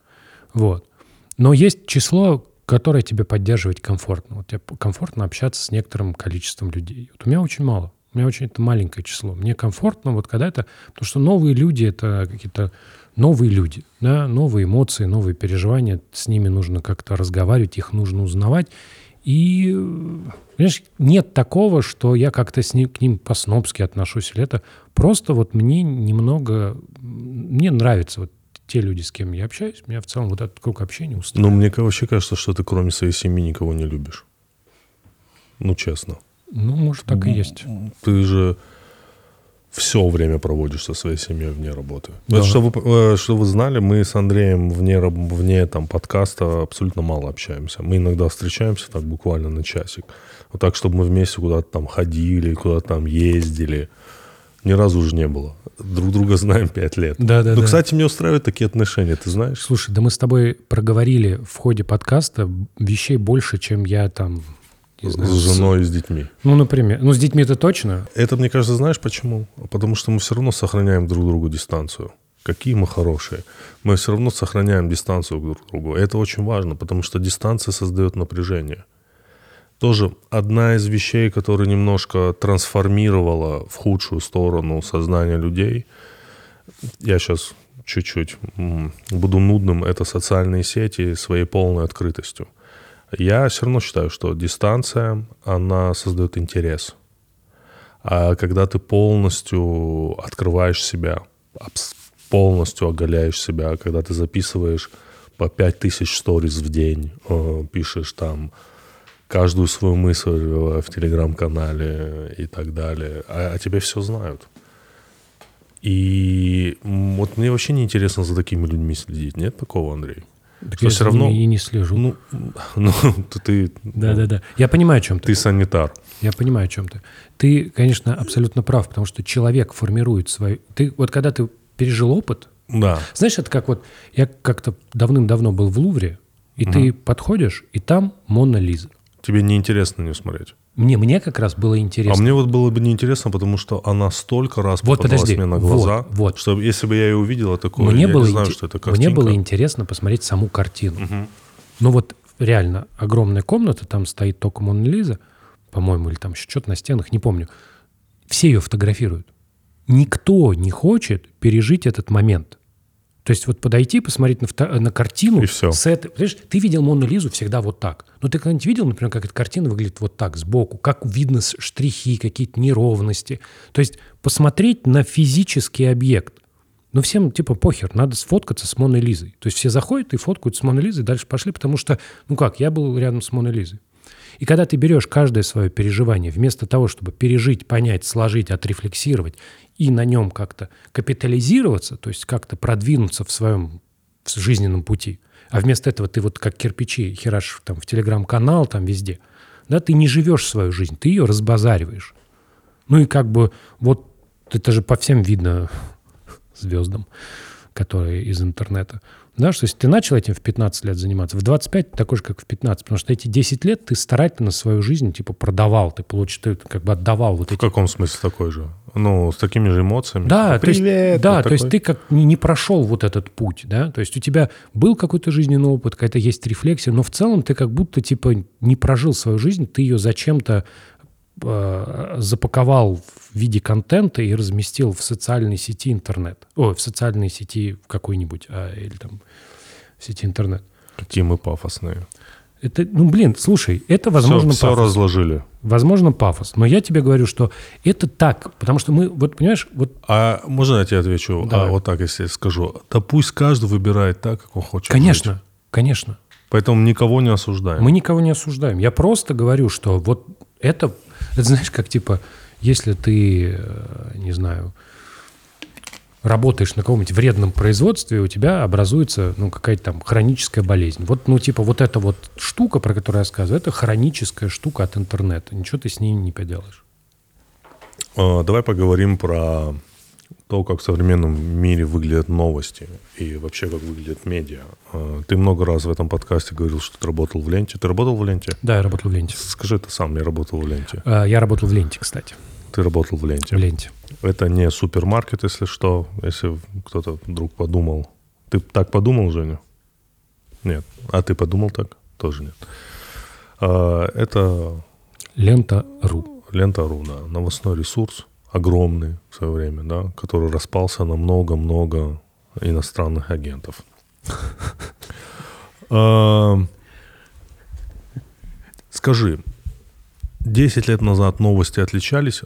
[SPEAKER 1] Вот. Но есть число, которое тебе поддерживать комфортно. Вот тебе комфортно общаться с некоторым количеством людей. Вот у меня очень мало. У меня очень это маленькое число. Мне комфортно вот когда это... Потому что новые люди — это какие-то новые люди, да, новые эмоции, новые переживания. С ними нужно как-то разговаривать, их нужно узнавать. И, понимаешь, нет такого, что я как-то с ним, к ним по-снобски отношусь. Или это просто вот мне немного... Мне нравится вот те люди, с кем я общаюсь. Меня в целом вот этот круг общения
[SPEAKER 3] Ну,
[SPEAKER 1] устраивает.
[SPEAKER 3] мне вообще кажется, что ты кроме своей семьи никого не любишь. Ну, честно.
[SPEAKER 1] Ну, может, так и есть.
[SPEAKER 3] Ты же все время проводишь со своей семьей вне работы.
[SPEAKER 1] Да.
[SPEAKER 3] Вот что, вы, э, что вы знали, мы с Андреем вне, вне там, подкаста абсолютно мало общаемся. Мы иногда встречаемся так буквально на часик. Вот так, чтобы мы вместе куда-то там ходили, куда-то там ездили. Ни разу уже не было. Друг друга знаем пять лет.
[SPEAKER 1] Да-да-да.
[SPEAKER 3] Ну, кстати, мне устраивают такие отношения, ты знаешь?
[SPEAKER 1] Слушай, да мы с тобой проговорили в ходе подкаста вещей больше, чем я там... не знаю,
[SPEAKER 3] С женой и с детьми.
[SPEAKER 1] Ну, например. Ну, с детьми это точно.
[SPEAKER 3] Это, мне кажется, знаешь почему? Потому что мы все равно сохраняем друг другу дистанцию. Какие мы хорошие. Мы все равно сохраняем дистанцию друг к другу. Это очень важно, потому что дистанция создает напряжение. Тоже одна из вещей, которая немножко трансформировала в худшую сторону сознание людей. Я сейчас чуть-чуть буду нудным. Это социальные сети своей полной открытостью. Я все равно считаю, что дистанция, она создает интерес. А когда ты полностью открываешь себя, полностью оголяешь себя, когда ты записываешь по 5000 сториз в день, э, пишешь там каждую свою мысль в телеграм-канале и так далее, а, о тебе все знают. И вот мне вообще не интересно за такими людьми следить. Нет такого, Андрей?
[SPEAKER 1] Так
[SPEAKER 3] Что
[SPEAKER 1] я за
[SPEAKER 3] равно-
[SPEAKER 1] и не слежу.
[SPEAKER 3] Ну, ну ты, ты,
[SPEAKER 1] Да-да-да. Я понимаю, о чем ты.
[SPEAKER 3] ты санитар.
[SPEAKER 1] Я понимаю, о чем ты. Ты, конечно, абсолютно прав, потому что человек формирует свой... Ты, вот когда ты пережил опыт,
[SPEAKER 3] Да.
[SPEAKER 1] знаешь, это как вот... Я как-то давным-давно был в Лувре, и ты подходишь, и там Мона Лиза.
[SPEAKER 3] Тебе неинтересно не смотреть.
[SPEAKER 1] Мне, мне как раз было интересно.
[SPEAKER 3] А мне вот было бы неинтересно, потому что она столько раз
[SPEAKER 1] Вот,
[SPEAKER 3] попадалась
[SPEAKER 1] подожди.
[SPEAKER 3] мне на
[SPEAKER 1] Вот,
[SPEAKER 3] глаза,
[SPEAKER 1] вот.
[SPEAKER 3] что если бы я ее увидела такое,
[SPEAKER 1] мне
[SPEAKER 3] я
[SPEAKER 1] было
[SPEAKER 3] не знаю, что это
[SPEAKER 1] Мне
[SPEAKER 3] картинка.
[SPEAKER 1] было интересно посмотреть саму картину. Ну вот реально огромная комната, там стоит только Мона Лиза, по-моему, или там еще что-то на стенах, не помню. Все ее фотографируют. Никто не хочет пережить этот момент. То есть вот подойти, посмотреть на, на картину
[SPEAKER 3] И всё.
[SPEAKER 1] с этой... Понимаешь, ты видел Мону Лизу всегда вот так. Но ты когда-нибудь видел, например, как эта картина выглядит вот так, сбоку, как видно штрихи, какие-то неровности. То есть посмотреть на физический объект. Ну, всем типа похер, надо сфоткаться с Моной Лизой. То есть все заходят и фоткают с Моной Лизой, дальше пошли, потому что, ну как, я был рядом с Моной Лизой. И когда ты берешь каждое свое переживание, вместо того, чтобы пережить, понять, сложить, отрефлексировать и на нем как-то капитализироваться, то есть как-то продвинуться в своем жизненном пути, а вместо этого ты вот как кирпичи херашишь там в телеграм-канал, там везде, да, ты не живешь свою жизнь, ты ее разбазариваешь. Ну и как бы вот это же по всем видно звездам, которые из интернета. Да, что если ты начал этим в 15 лет заниматься, в 25 ты такой же, как в 15, потому что эти 10 лет ты старательно свою жизнь типа продавал, ты получил, ты как бы отдавал вот
[SPEAKER 3] В
[SPEAKER 1] эти...
[SPEAKER 3] каком смысле такой же? Ну, с такими же эмоциями?
[SPEAKER 1] Да,
[SPEAKER 3] Типа,
[SPEAKER 1] то есть,
[SPEAKER 3] Привет!
[SPEAKER 1] да,
[SPEAKER 3] вот
[SPEAKER 1] то есть ты как не, не прошел вот этот путь, да, то есть у тебя был какой-то жизненный опыт, какая-то есть рефлексия, но в целом ты как будто типа не прожил свою жизнь, ты ее зачем-то запаковал в виде контента и разместил в социальной сети интернет, ой, в социальной сети какой-нибудь, а, или там в сети интернет.
[SPEAKER 3] Какие мы пафосные.
[SPEAKER 1] Это, ну, блин, слушай, это, возможно,
[SPEAKER 3] все,
[SPEAKER 1] пафос.
[SPEAKER 3] разложили.
[SPEAKER 1] Возможно, пафос. Но я тебе говорю, что это так, потому что мы, вот, понимаешь, вот
[SPEAKER 3] А можно я тебе отвечу?
[SPEAKER 1] Давай.
[SPEAKER 3] А, вот так, если я скажу. Да пусть каждый выбирает так, как он хочет
[SPEAKER 1] Конечно,
[SPEAKER 3] жить.
[SPEAKER 1] конечно.
[SPEAKER 3] Поэтому никого не осуждаем.
[SPEAKER 1] Мы никого не осуждаем. Я просто говорю, что вот это, это знаешь, как типа, если ты, э, не знаю, работаешь на каком-нибудь вредном производстве, у тебя образуется, ну, какая-то там хроническая болезнь. Вот, ну, типа, вот эта вот штука, про которую я рассказываю, это хроническая штука от интернета. Ничего ты с ней не поделаешь.
[SPEAKER 3] А, Давай поговорим про то, как в современном мире выглядят новости и вообще как выглядят медиа. А, Ты много раз в этом подкасте говорил, что ты работал в ленте. Ты работал в ленте?
[SPEAKER 1] Да, я работал в ленте.
[SPEAKER 3] Скажи это сам, я работал в ленте.
[SPEAKER 1] А, Я работал в ленте, кстати.
[SPEAKER 3] Ты работал в ленте.
[SPEAKER 1] В ленте.
[SPEAKER 3] Это не супермаркет, если что, если кто-то вдруг подумал. Ты так подумал, Женя? Нет. А ты подумал так? Тоже нет. А, это
[SPEAKER 1] Лента.ру.
[SPEAKER 3] Лента.ру, да. Новостной ресурс огромный в свое время, да, который распался на много-много иностранных агентов. А, Скажи, 10 лет назад новости отличались?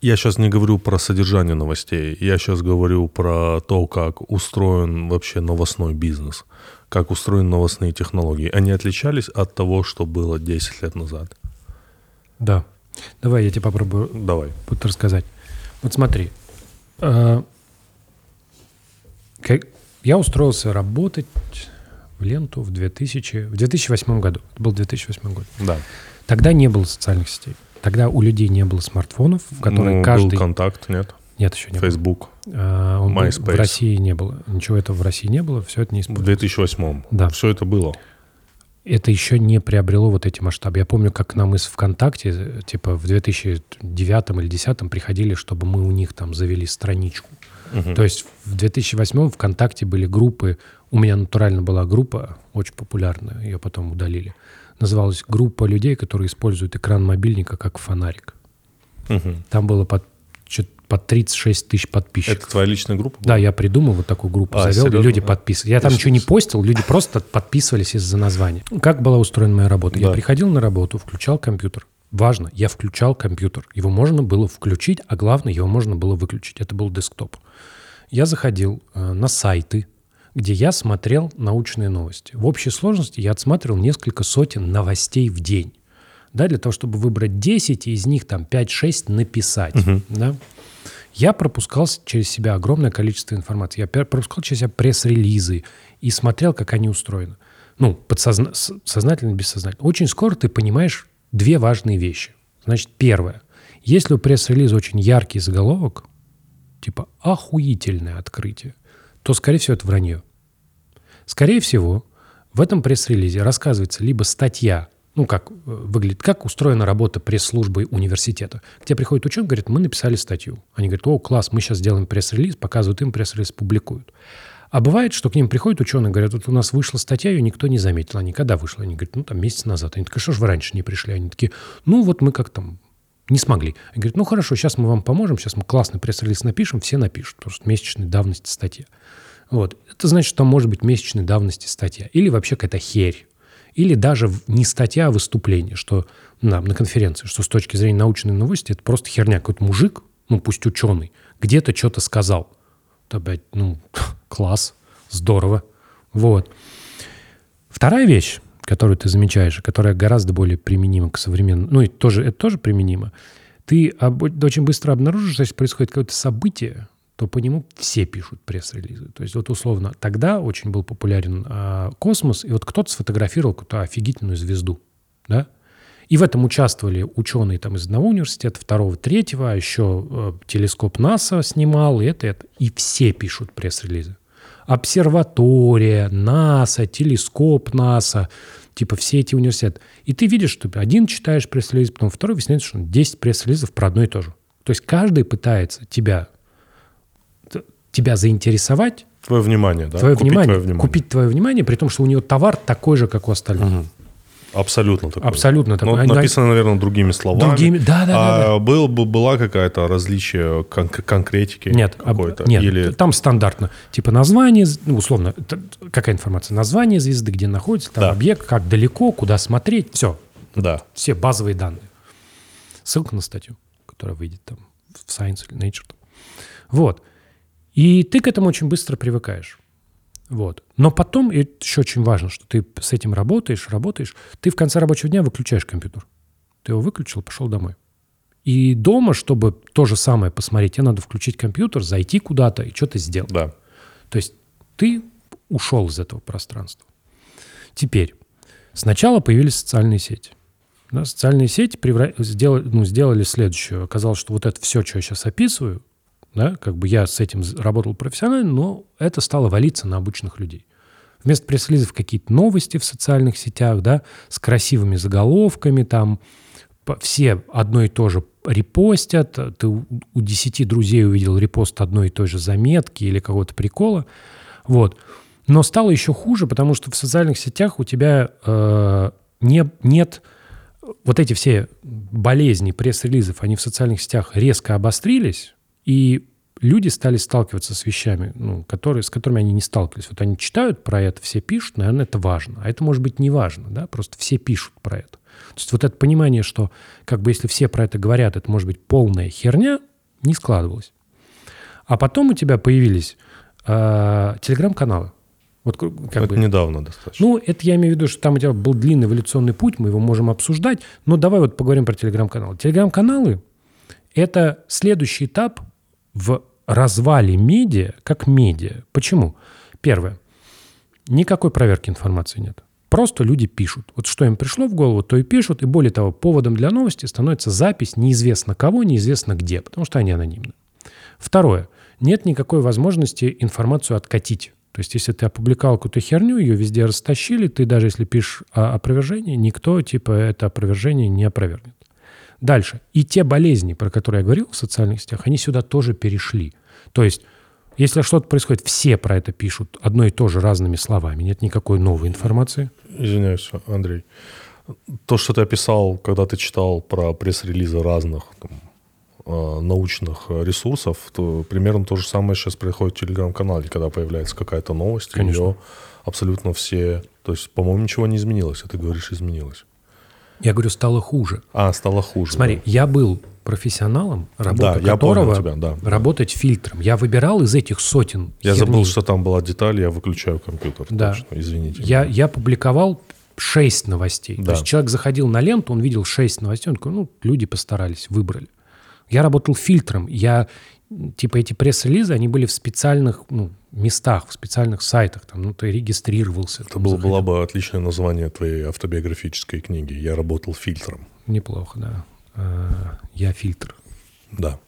[SPEAKER 3] Я сейчас не говорю про содержание новостей, я сейчас говорю про то, как устроен вообще новостной бизнес, как устроены новостные технологии. Они отличались от того, что было 10 лет назад?
[SPEAKER 1] Да. Давай я тебе попробую
[SPEAKER 3] Давай.
[SPEAKER 1] рассказать. Вот смотри. э, как- я устроился работать в ленту в 2000, в 2008 году. Это был 2008 год.
[SPEAKER 3] Да.
[SPEAKER 1] Тогда не было социальных сетей. Тогда у людей не было смартфонов, в которые
[SPEAKER 3] Ну,
[SPEAKER 1] каждый...
[SPEAKER 3] Был контакт, нет?
[SPEAKER 1] Нет, еще не было.
[SPEAKER 3] Facebook.
[SPEAKER 1] А, он был-
[SPEAKER 3] MySpace.
[SPEAKER 1] в России не было. Ничего этого в России не было, все это не
[SPEAKER 3] В
[SPEAKER 1] использовалось.
[SPEAKER 3] 2008
[SPEAKER 1] Да.
[SPEAKER 3] Все это было.
[SPEAKER 1] Это еще не приобрело вот эти масштабы. Я помню, как к нам из ВКонтакте, типа в 2009 или 2010 приходили, чтобы мы у них там завели страничку. То есть в 2008 ВКонтакте были группы, у меня натурально была группа, очень популярная, ее потом удалили. Называлась группа людей, которые используют экран мобильника как фонарик.
[SPEAKER 3] Мгм.
[SPEAKER 1] Там было под, под 36 тысяч подписчиков.
[SPEAKER 3] Это твоя личная группа?
[SPEAKER 1] Да,
[SPEAKER 3] была?
[SPEAKER 1] я придумал вот такую группу,
[SPEAKER 3] А,
[SPEAKER 1] завел, и
[SPEAKER 3] серьезно?
[SPEAKER 1] люди подписывались. Я там ничего не постил, люди просто подписывались из-за названия. Как была устроена моя работа? Я
[SPEAKER 3] Да.
[SPEAKER 1] приходил на работу, включал компьютер. Важно, я включал компьютер. Его можно было включить, а главное, его можно было выключить. Это был десктоп. Я заходил э, на сайты, где я смотрел научные новости. В общей сложности я отсматривал несколько сотен новостей в день. Да, для того, чтобы выбрать 10, и из них там 5-6 написать. Да? Я пропускал через себя огромное количество информации. Я пропускал через себя пресс-релизы и смотрел, как они устроены. Ну, подсозна- сознательно, бессознательно. Очень скоро ты понимаешь две важные вещи. Значит, первое. Если у пресс-релиза очень яркий заголовок, типа «охуительное открытие», то, скорее всего, это вранье. Скорее всего, в этом пресс-релизе рассказывается либо статья, ну, как э, выглядит, как устроена работа пресс-службы университета. К тебе приходит ученый, говорит, мы написали статью. Они говорят, о, класс, мы сейчас сделаем пресс-релиз, показывают им, пресс-релиз публикуют. А бывает, что к ним приходят ученые, говорят, вот у нас вышла статья, ее никто не заметил. Они когда вышла? Они говорят, ну, там месяц назад. Они такие, что ж вы раньше не пришли? Они такие, ну, вот мы как там не смогли. Они говорят, ну, хорошо, сейчас мы вам поможем, сейчас мы классный пресс-релиз напишем, все напишут, потому что месячной давности статья. Вот. Это значит, что там может быть месячной давности статья. Или вообще какая-то херь. Или даже не статья, а выступление, что на, на конференции, что с точки зрения научной новости это просто херня. Какой-то мужик, ну пусть ученый, где-то что-то сказал. Блядь, ну, класс, здорово. Вот. Вторая вещь, которую ты замечаешь, которая гораздо более применима к современному, ну и тоже, это тоже применимо, ты об- очень быстро обнаружишь, что происходит какое-то событие, то по нему все пишут пресс-релизы. То есть вот условно тогда очень был популярен а, космос, и вот кто-то сфотографировал какую-то офигительную звезду, да? И в этом участвовали ученые там из одного университета, второго, третьего, а еще э, телескоп НАСА снимал, и это, это. И все пишут пресс-релизы. Обсерватория, НАСА, телескоп НАСА, типа все эти университеты. И ты видишь, что один читаешь пресс-релиз, потом второй, выясняется, что 10 пресс-релизов про одно и то же. То есть каждый пытается тебя, тебя заинтересовать,
[SPEAKER 3] Твое внимание, да?
[SPEAKER 1] твое,
[SPEAKER 3] Купить
[SPEAKER 1] внимание,
[SPEAKER 3] твое внимание.
[SPEAKER 1] купить твое внимание, при том, что у него товар такой же, как у остальных.
[SPEAKER 3] Абсолютно такое.
[SPEAKER 1] Абсолютно
[SPEAKER 3] Ну,
[SPEAKER 1] такое. Они-
[SPEAKER 3] написано, наверное, другими словами.
[SPEAKER 1] Другими- да, да, да,
[SPEAKER 3] А был бы была какая-то различие кон- конкретики
[SPEAKER 1] Нет, об-
[SPEAKER 3] какой-то?
[SPEAKER 1] нет,
[SPEAKER 3] Или
[SPEAKER 1] там стандартно. Типа название, ну, условно, какая информация? Название звезды, где находится, там
[SPEAKER 3] Да.
[SPEAKER 1] объект, как далеко, куда смотреть, все.
[SPEAKER 3] да.
[SPEAKER 1] Все базовые данные. Ссылка на статью, которая выйдет там в Science или Nature. Вот. И ты к этому очень быстро привыкаешь. Вот. Но потом, и это еще очень важно, что ты с этим работаешь, работаешь, ты в конце рабочего дня выключаешь компьютер. Ты его выключил, пошел домой. И дома, чтобы то же самое посмотреть, тебе надо включить компьютер, зайти куда-то и что-то сделать.
[SPEAKER 3] Да.
[SPEAKER 1] То есть ты ушел из этого пространства. Теперь, сначала появились социальные сети. Да, социальные сети превра- сделали, ну, сделали следующее. Оказалось, что вот это все, что я сейчас описываю, да, как бы я с этим работал профессионально, но это стало валиться на обычных людей. Вместо пресс-релизов какие-то новости в социальных сетях, да, с красивыми заголовками, там все одно и то же репостят, ты у у 10 друзей увидел репост одной и той же заметки или какого-то прикола, вот. Но стало еще хуже, потому что в социальных сетях у тебя э, не, нет вот эти все болезни пресс-релизов, они в социальных сетях резко обострились, и люди стали сталкиваться с вещами, ну, которые, с которыми они не сталкивались. Вот они читают про это, все пишут, наверное, это важно. А это может быть не важно, да, просто все пишут про это. То есть вот это понимание, что как бы если все про это говорят, это может быть полная херня, не складывалось. А потом у тебя появились э, телеграм-каналы.
[SPEAKER 3] Вот, как это бы, недавно достаточно.
[SPEAKER 1] Ну, это я имею в виду, что там у тебя был длинный эволюционный путь, мы его можем обсуждать. Но давай вот поговорим про телеграм-каналы. Телеграм-каналы – это следующий этап в развале медиа как медиа. Почему? Первое. Никакой проверки информации нет. Просто люди пишут. Вот что им пришло в голову, то и пишут. И более того, поводом для новости становится запись неизвестно кого, неизвестно где, потому что они анонимны. Второе. Нет никакой возможности информацию откатить. То есть, если ты опубликовал какую-то херню, ее везде растащили, ты даже если пишешь о опровержении, никто типа это опровержение не опровергнет. Дальше. И те болезни, про которые я говорил в социальных сетях, они сюда тоже перешли. То есть если что-то происходит, все про это пишут одно и то же разными словами. Нет никакой новой информации.
[SPEAKER 3] Извиняюсь, Андрей. То, что ты описал, когда ты читал про пресс-релизы разных там, э, научных ресурсов, то примерно то же самое сейчас происходит в телеграм-канале, когда появляется какая-то новость, Конечно. ее абсолютно все... То есть, по-моему, ничего не изменилось, а ты говоришь, изменилось.
[SPEAKER 1] Я говорю, стало хуже.
[SPEAKER 3] А, стало хуже.
[SPEAKER 1] Смотри, да. я был профессионалом, работа да, которого тебя, да, работать да. фильтром. Я выбирал из этих сотен.
[SPEAKER 3] Я херни. забыл, что там была деталь, я выключаю компьютер. Да. Точно, извините.
[SPEAKER 1] Я, я публиковал шесть новостей. Да. То есть человек заходил на ленту, он видел шесть новостей, он такой, ну, люди постарались, выбрали. Я работал фильтром. Я, типа, эти пресс-релизы, они были в специальных ну, местах, в специальных сайтах. Там, ну, ты регистрировался.
[SPEAKER 3] Это было, было бы отличное название твоей автобиографической книги. Я работал фильтром.
[SPEAKER 1] Неплохо, да. Э, я фильтр.
[SPEAKER 3] Да.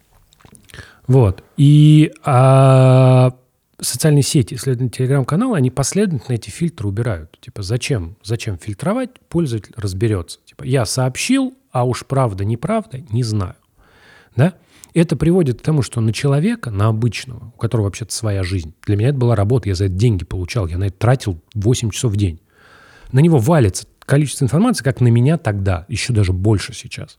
[SPEAKER 1] Вот. И а, социальные сети, следовательно, телеграм-каналы, они последовательно эти фильтры убирают. Типа, зачем? Зачем фильтровать? Пользователь разберется. Типа, я сообщил, а уж правда, неправда, не знаю. Да? Это приводит к тому, что на человека, на обычного, у которого вообще-то своя жизнь, для меня это была работа, я за это деньги получал, я на это тратил 8 часов в день. На него валится количество информации, как на меня тогда, еще даже больше сейчас.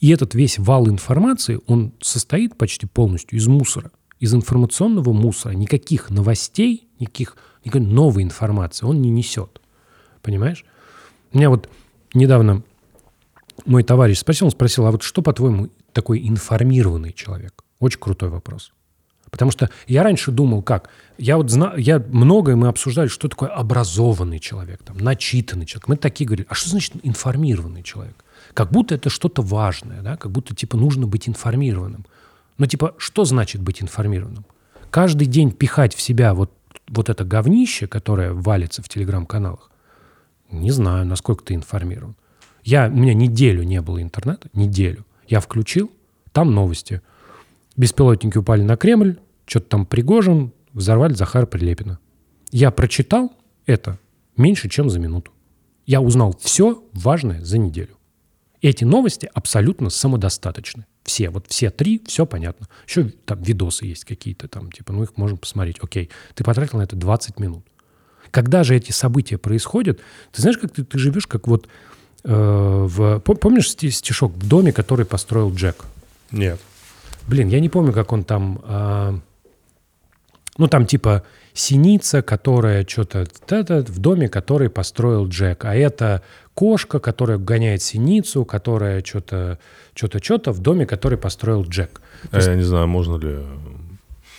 [SPEAKER 1] И этот весь вал информации, он состоит почти полностью из мусора, из информационного мусора. Никаких новостей, никаких, никакой новой информации он не несет. Понимаешь? У меня вот недавно мой товарищ спросил, он спросил, а вот что, по-твоему, такой информированный человек? Очень крутой вопрос. Потому что я раньше думал, как? Я вот знаю, я многое мы обсуждали, что такое образованный человек, там, начитанный человек. Мы такие говорили, а что значит информированный человек? Как будто это что-то важное, да? как будто типа нужно быть информированным. Но типа что значит быть информированным? Каждый день пихать в себя вот, вот это говнище, которое валится в телеграм-каналах, не знаю, насколько ты информирован. Я, у меня неделю не было интернета, неделю. Я включил, там новости. Беспилотники упали на Кремль, что-то там Пригожин, взорвали Захара Прилепина. Я прочитал это меньше, чем за минуту. Я узнал все важное за неделю. Эти новости абсолютно самодостаточны. Все, вот все три, все понятно. Еще там видосы есть какие-то там, типа, ну их можно посмотреть. Окей, ты потратил на это 20 минут. Когда же эти события происходят, ты знаешь, как ты, ты живешь, как вот в... Помнишь стишок «В доме, который построил Джек»?
[SPEAKER 3] Нет.
[SPEAKER 1] Блин, я не помню, как он там... Э, ну, там типа синица, которая что-то в доме, который построил Джек. А это кошка, которая гоняет синицу, которая что-то, что-то, что-то в доме, который построил Джек.
[SPEAKER 3] А я не знаю, можно ли...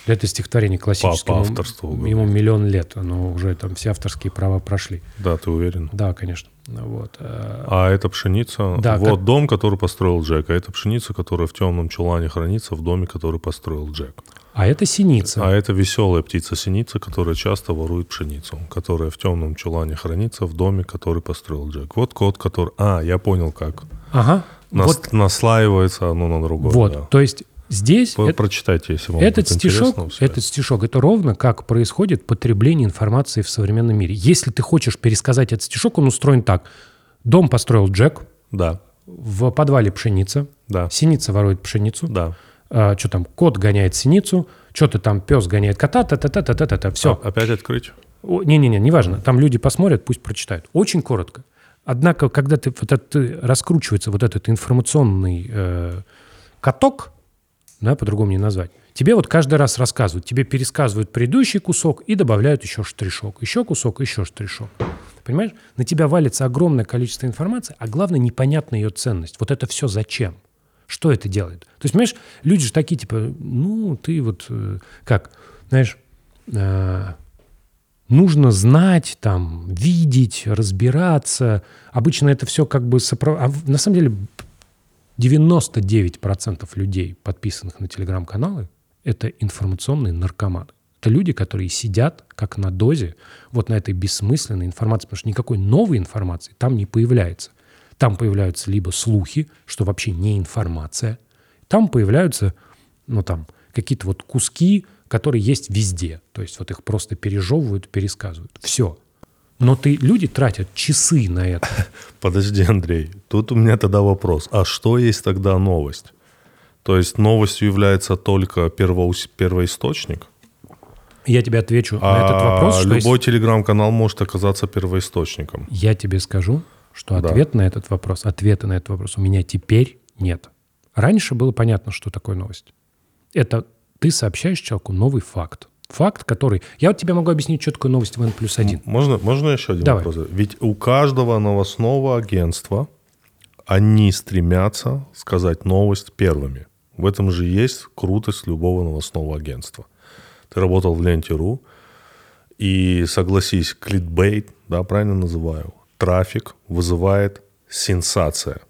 [SPEAKER 1] Это стихотворение классическое.
[SPEAKER 3] По, по авторству.
[SPEAKER 1] Ему, ему миллион лет, оно уже там все авторские права прошли.
[SPEAKER 3] Да, ты уверен?
[SPEAKER 1] Да, конечно. Вот. Э,
[SPEAKER 3] а это пшеница? Да, вот как... дом, который построил Джек, а это пшеница, которая в темном чулане хранится в доме, который построил Джек.
[SPEAKER 1] А это синица.
[SPEAKER 3] А это веселая птица-синица, которая часто ворует пшеницу, которая в темном чулане хранится в доме, который построил Джек. Вот код, который... А, я понял как.
[SPEAKER 1] Ага.
[SPEAKER 3] Нас... Вот. Наслаивается одно на другое.
[SPEAKER 1] Вот,
[SPEAKER 3] да.
[SPEAKER 1] то есть здесь...
[SPEAKER 3] Вы это... прочитайте, если вам
[SPEAKER 1] этот стишок, Этот стишок, это ровно как происходит потребление информации в современном мире. Если ты хочешь пересказать этот стишок, он устроен так. Дом построил Джек.
[SPEAKER 3] Да.
[SPEAKER 1] В подвале пшеница.
[SPEAKER 3] Да.
[SPEAKER 1] Синица ворует пшеницу.
[SPEAKER 3] Да
[SPEAKER 1] а, что там, кот гоняет синицу, что-то там пес гоняет кота, та-та-та-та-та-та, все.
[SPEAKER 3] А, опять открыть?
[SPEAKER 1] Не-не-не, неважно. Там люди посмотрят, пусть прочитают. Очень коротко. Однако, когда ты, вот это, раскручивается вот этот информационный э, каток, да, по-другому не назвать, тебе вот каждый раз рассказывают, тебе пересказывают предыдущий кусок и добавляют еще штришок, еще кусок, еще штришок. Понимаешь? На тебя валится огромное количество информации, а главное, непонятна ее ценность. Вот это все зачем? Что это делает? То есть, понимаешь, люди же такие, типа, ну, ты вот, э, как, знаешь, э, нужно знать, там, видеть, разбираться. Обычно это все как бы... сопро- А на самом деле 99% людей, подписанных на телеграм-каналы, это информационные наркоманы. Это люди, которые сидят как на дозе вот на этой бессмысленной информации, потому что никакой новой информации там не появляется. Там появляются либо слухи, что вообще не информация, там появляются, ну там, какие-то вот куски, которые есть везде. То есть вот их просто пережевывают, пересказывают. Все. Но ты, люди тратят часы на это.
[SPEAKER 3] Подожди, Андрей, тут у меня тогда вопрос. А что есть тогда новость? То есть новостью является только первоус- первоисточник?
[SPEAKER 1] Я тебе отвечу
[SPEAKER 3] А
[SPEAKER 1] на этот вопрос. что
[SPEAKER 3] любой
[SPEAKER 1] есть-
[SPEAKER 3] телеграм-канал может оказаться первоисточником.
[SPEAKER 1] Я тебе скажу, что
[SPEAKER 3] Да.
[SPEAKER 1] ответ на этот вопрос, ответа на этот вопрос у меня теперь нет. Раньше было понятно, что такое новость. Это ты сообщаешь человеку новый факт. Факт, который... Я вот тебе могу объяснить, что такое новость в N плюс один.
[SPEAKER 3] Можно, можно еще один
[SPEAKER 1] Давай.
[SPEAKER 3] вопрос? Ведь у каждого новостного агентства они стремятся сказать новость первыми. В этом же есть крутость любого новостного агентства. Ты работал в Ленте.ру, и согласись, кликбейт, да, правильно называю, трафик вызывает сенсация.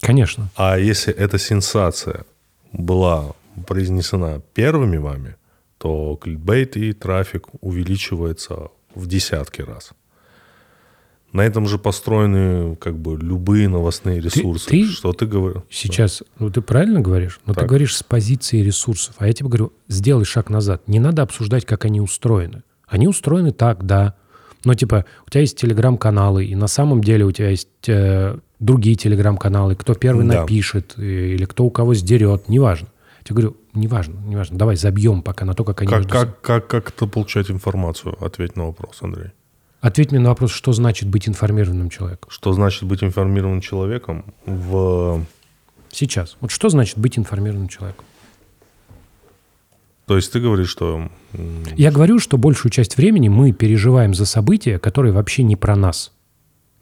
[SPEAKER 1] Конечно.
[SPEAKER 3] А если эта сенсация была произнесена первыми вами, то кликбейт и трафик увеличивается в десятки раз. На этом же построены как бы любые новостные ресурсы.
[SPEAKER 1] ты
[SPEAKER 3] Что ты говоришь?
[SPEAKER 1] Сейчас, ну ты правильно говоришь, но ты
[SPEAKER 3] Так.
[SPEAKER 1] говоришь с позиции ресурсов. А я тебе говорю, сделай шаг назад. Не надо обсуждать, как они устроены. Они устроены так, да. Но типа у тебя есть телеграм-каналы, и на самом деле у тебя есть э, другие телеграм-каналы, кто первый
[SPEAKER 3] Да.
[SPEAKER 1] напишет, э, или кто у кого сдерет, неважно. Я говорю, неважно, неважно. Давай забьем пока на то, как они
[SPEAKER 3] Как,
[SPEAKER 1] между
[SPEAKER 3] как, как, как это получать информацию? Ответь на вопрос, Андрей.
[SPEAKER 1] Ответь мне на вопрос, что значит быть информированным человеком.
[SPEAKER 3] Что значит быть информированным человеком в...
[SPEAKER 1] Сейчас. Вот что значит быть информированным человеком?
[SPEAKER 3] То есть ты говоришь, что...
[SPEAKER 1] Я говорю, что большую часть времени мы переживаем за события, которые вообще не про нас.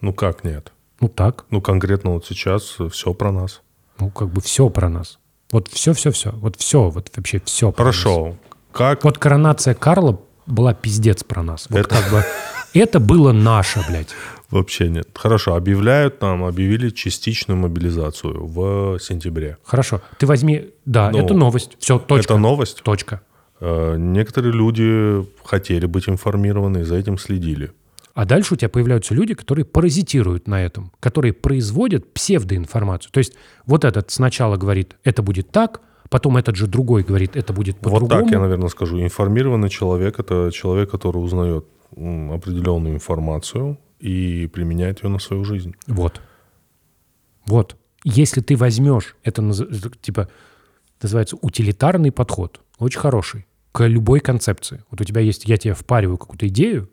[SPEAKER 3] Ну как нет?
[SPEAKER 1] Ну так,
[SPEAKER 3] Ну конкретно вот сейчас все про нас.
[SPEAKER 1] ну как бы все про нас. Вот все-все-все. Вот все, вот вообще все.
[SPEAKER 3] Хорошо. Как
[SPEAKER 1] Вот коронация Карла была пиздец про нас. Вот
[SPEAKER 3] Это-
[SPEAKER 1] как бы это было наше, блядь.
[SPEAKER 3] Вообще нет. Хорошо, объявляют нам, объявили частичную мобилизацию в сентябре.
[SPEAKER 1] Хорошо, ты возьми... Да,
[SPEAKER 3] Ну,
[SPEAKER 1] это новость. Все, точка.
[SPEAKER 3] Это новость.
[SPEAKER 1] Точка.
[SPEAKER 3] Э, Некоторые люди хотели быть информированы и за этим следили.
[SPEAKER 1] А дальше у тебя появляются люди, которые паразитируют на этом, которые производят псевдоинформацию. То есть вот этот сначала говорит, это будет так, потом этот же другой говорит, это будет
[SPEAKER 3] Вот
[SPEAKER 1] по-другому.
[SPEAKER 3] так я, наверное, скажу. Информированный человек – это человек, который узнает определенную информацию и применяет ее на свою жизнь.
[SPEAKER 1] Вот. Вот. Если ты возьмешь, это типа называется утилитарный подход, очень хороший, к любой концепции. Вот у тебя есть, я тебе впариваю какую-то идею,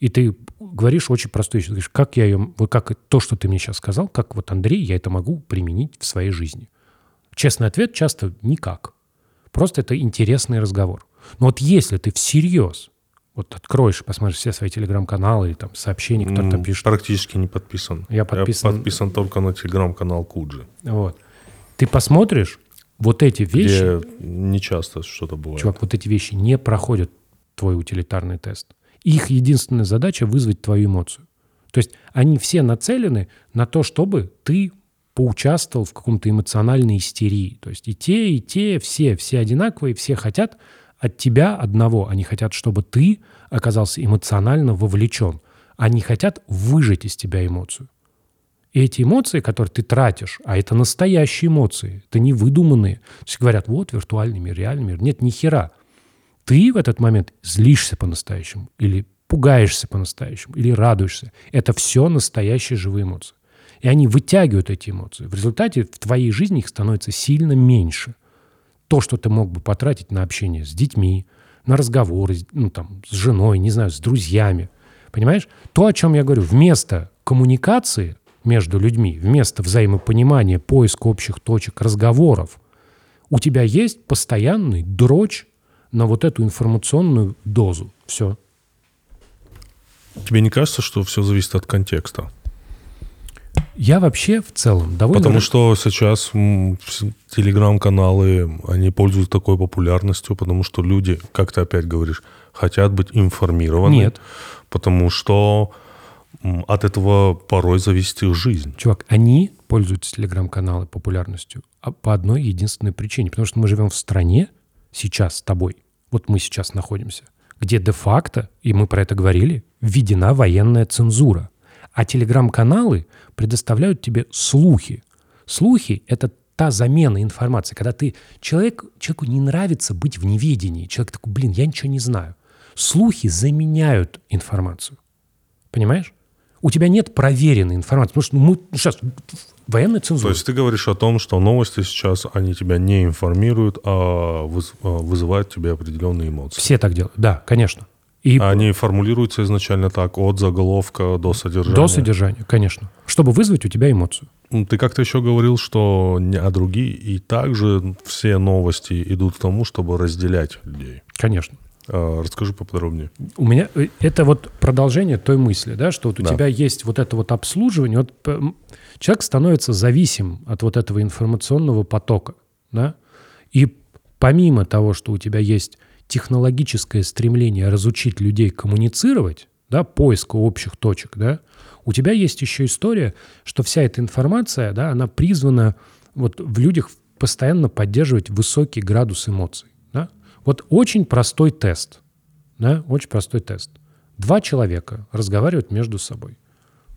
[SPEAKER 1] и ты говоришь очень простую вещь. Ты говоришь, как я ее, вот как то, что ты мне сейчас сказал, как вот Андрей, я это могу применить в своей жизни. Честный ответ часто никак. Просто это интересный разговор. Но вот если ты всерьез вот откроешь, посмотришь все свои телеграм-каналы или там сообщения, которые там
[SPEAKER 3] М,
[SPEAKER 1] пишут,
[SPEAKER 3] Практически не подписан.
[SPEAKER 1] Я подписан-
[SPEAKER 3] подписан только на телеграм-канал Куджи,
[SPEAKER 1] Вот. Ты посмотришь, вот эти вещи,
[SPEAKER 3] где не часто что-то бывает.
[SPEAKER 1] чувак, вот эти вещи не проходят твой утилитарный тест. Их единственная задача вызвать твою эмоцию. То есть они все нацелены на то, чтобы ты поучаствовал в каком-то эмоциональной истерии. То есть и те, и те, все, все одинаковые, все хотят от тебя одного. Они хотят, чтобы ты оказался эмоционально вовлечен. Они хотят выжать из тебя эмоцию. И эти эмоции, которые ты тратишь, а это настоящие эмоции, это не выдуманные. Есть говорят, вот виртуальный мир, реальный мир. Нет, ни хера. Ты в этот момент злишься по-настоящему, или пугаешься по-настоящему, или радуешься. Это все настоящие живые эмоции. И они вытягивают эти эмоции. В результате в твоей жизни их становится сильно меньше. То, что ты мог бы потратить на общение с детьми, на разговоры, ну, там, с женой, не знаю, с друзьями. Понимаешь? То, о чем я говорю, вместо коммуникации между людьми, вместо взаимопонимания, поиска общих точек, разговоров, у тебя есть постоянный дрочь на вот эту информационную дозу. Все.
[SPEAKER 3] Тебе не кажется, что все зависит от контекста?
[SPEAKER 1] Я вообще в целом довольно...
[SPEAKER 3] Потому что сейчас телеграм-каналы, они пользуются такой популярностью, потому что люди, как ты опять говоришь, хотят быть информированы.
[SPEAKER 1] Нет.
[SPEAKER 3] Потому что от этого порой зависит их жизнь.
[SPEAKER 1] Чувак, они пользуются телеграм-каналы популярностью а по одной единственной причине. Потому что мы живем в стране сейчас с тобой, вот мы сейчас находимся, где де-факто, и мы про это говорили, введена военная цензура. А телеграм-каналы предоставляют тебе слухи. Слухи — это та замена информации, когда ты... Человек, человеку не нравится быть в неведении. Человек такой, блин, я ничего не знаю. Слухи заменяют информацию. Понимаешь? У тебя нет проверенной информации. Потому что ну, мы сейчас военная
[SPEAKER 3] То
[SPEAKER 1] цензура.
[SPEAKER 3] есть ты говоришь о том, что новости сейчас, они тебя не информируют, а выз- вызывают тебе определенные эмоции.
[SPEAKER 1] Все так делают. Да, конечно. И
[SPEAKER 3] А Они формулируются изначально так, от заголовка до содержания.
[SPEAKER 1] до содержания, конечно. Чтобы вызвать у тебя эмоцию.
[SPEAKER 3] М, Ты как-то еще говорил, что не, а другие, и также все новости идут к тому, чтобы разделять людей.
[SPEAKER 1] Конечно.
[SPEAKER 3] А, Расскажи поподробнее.
[SPEAKER 1] У меня э, это вот продолжение той мысли, да, что вот у
[SPEAKER 3] Да.
[SPEAKER 1] тебя есть вот это вот обслуживание. Вот человек становится зависим от вот этого информационного потока, да, и помимо того, что у тебя есть технологическое стремление разучить людей коммуницировать, да, поиска общих точек, да, у тебя есть еще история, что вся эта информация, да, она призвана вот в людях постоянно поддерживать высокий градус эмоций, да. Вот очень простой тест, да, очень простой тест. Два человека разговаривают между собой.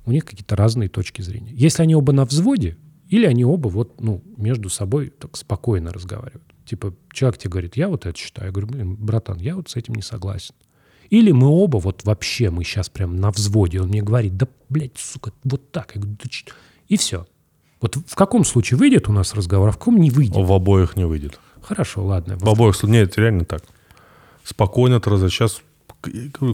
[SPEAKER 1] У них какие-то разные точки зрения. Если они оба на взводе, или они оба вот, ну, между собой так спокойно разговаривают. Типа, человек тебе говорит, я вот это считаю. Я говорю, блин, братан, я вот с этим не согласен. Или мы оба вот вообще, мы сейчас прям на взводе. Он мне говорит, да, блядь, сука, вот так. Я говорю, «Да чё?» И все. Вот в каком случае выйдет у нас разговор, а в каком не выйдет?
[SPEAKER 3] В обоих не выйдет.
[SPEAKER 1] Хорошо, ладно.
[SPEAKER 3] В обоих случаях. Нет, это реально так. Спокойно Сейчас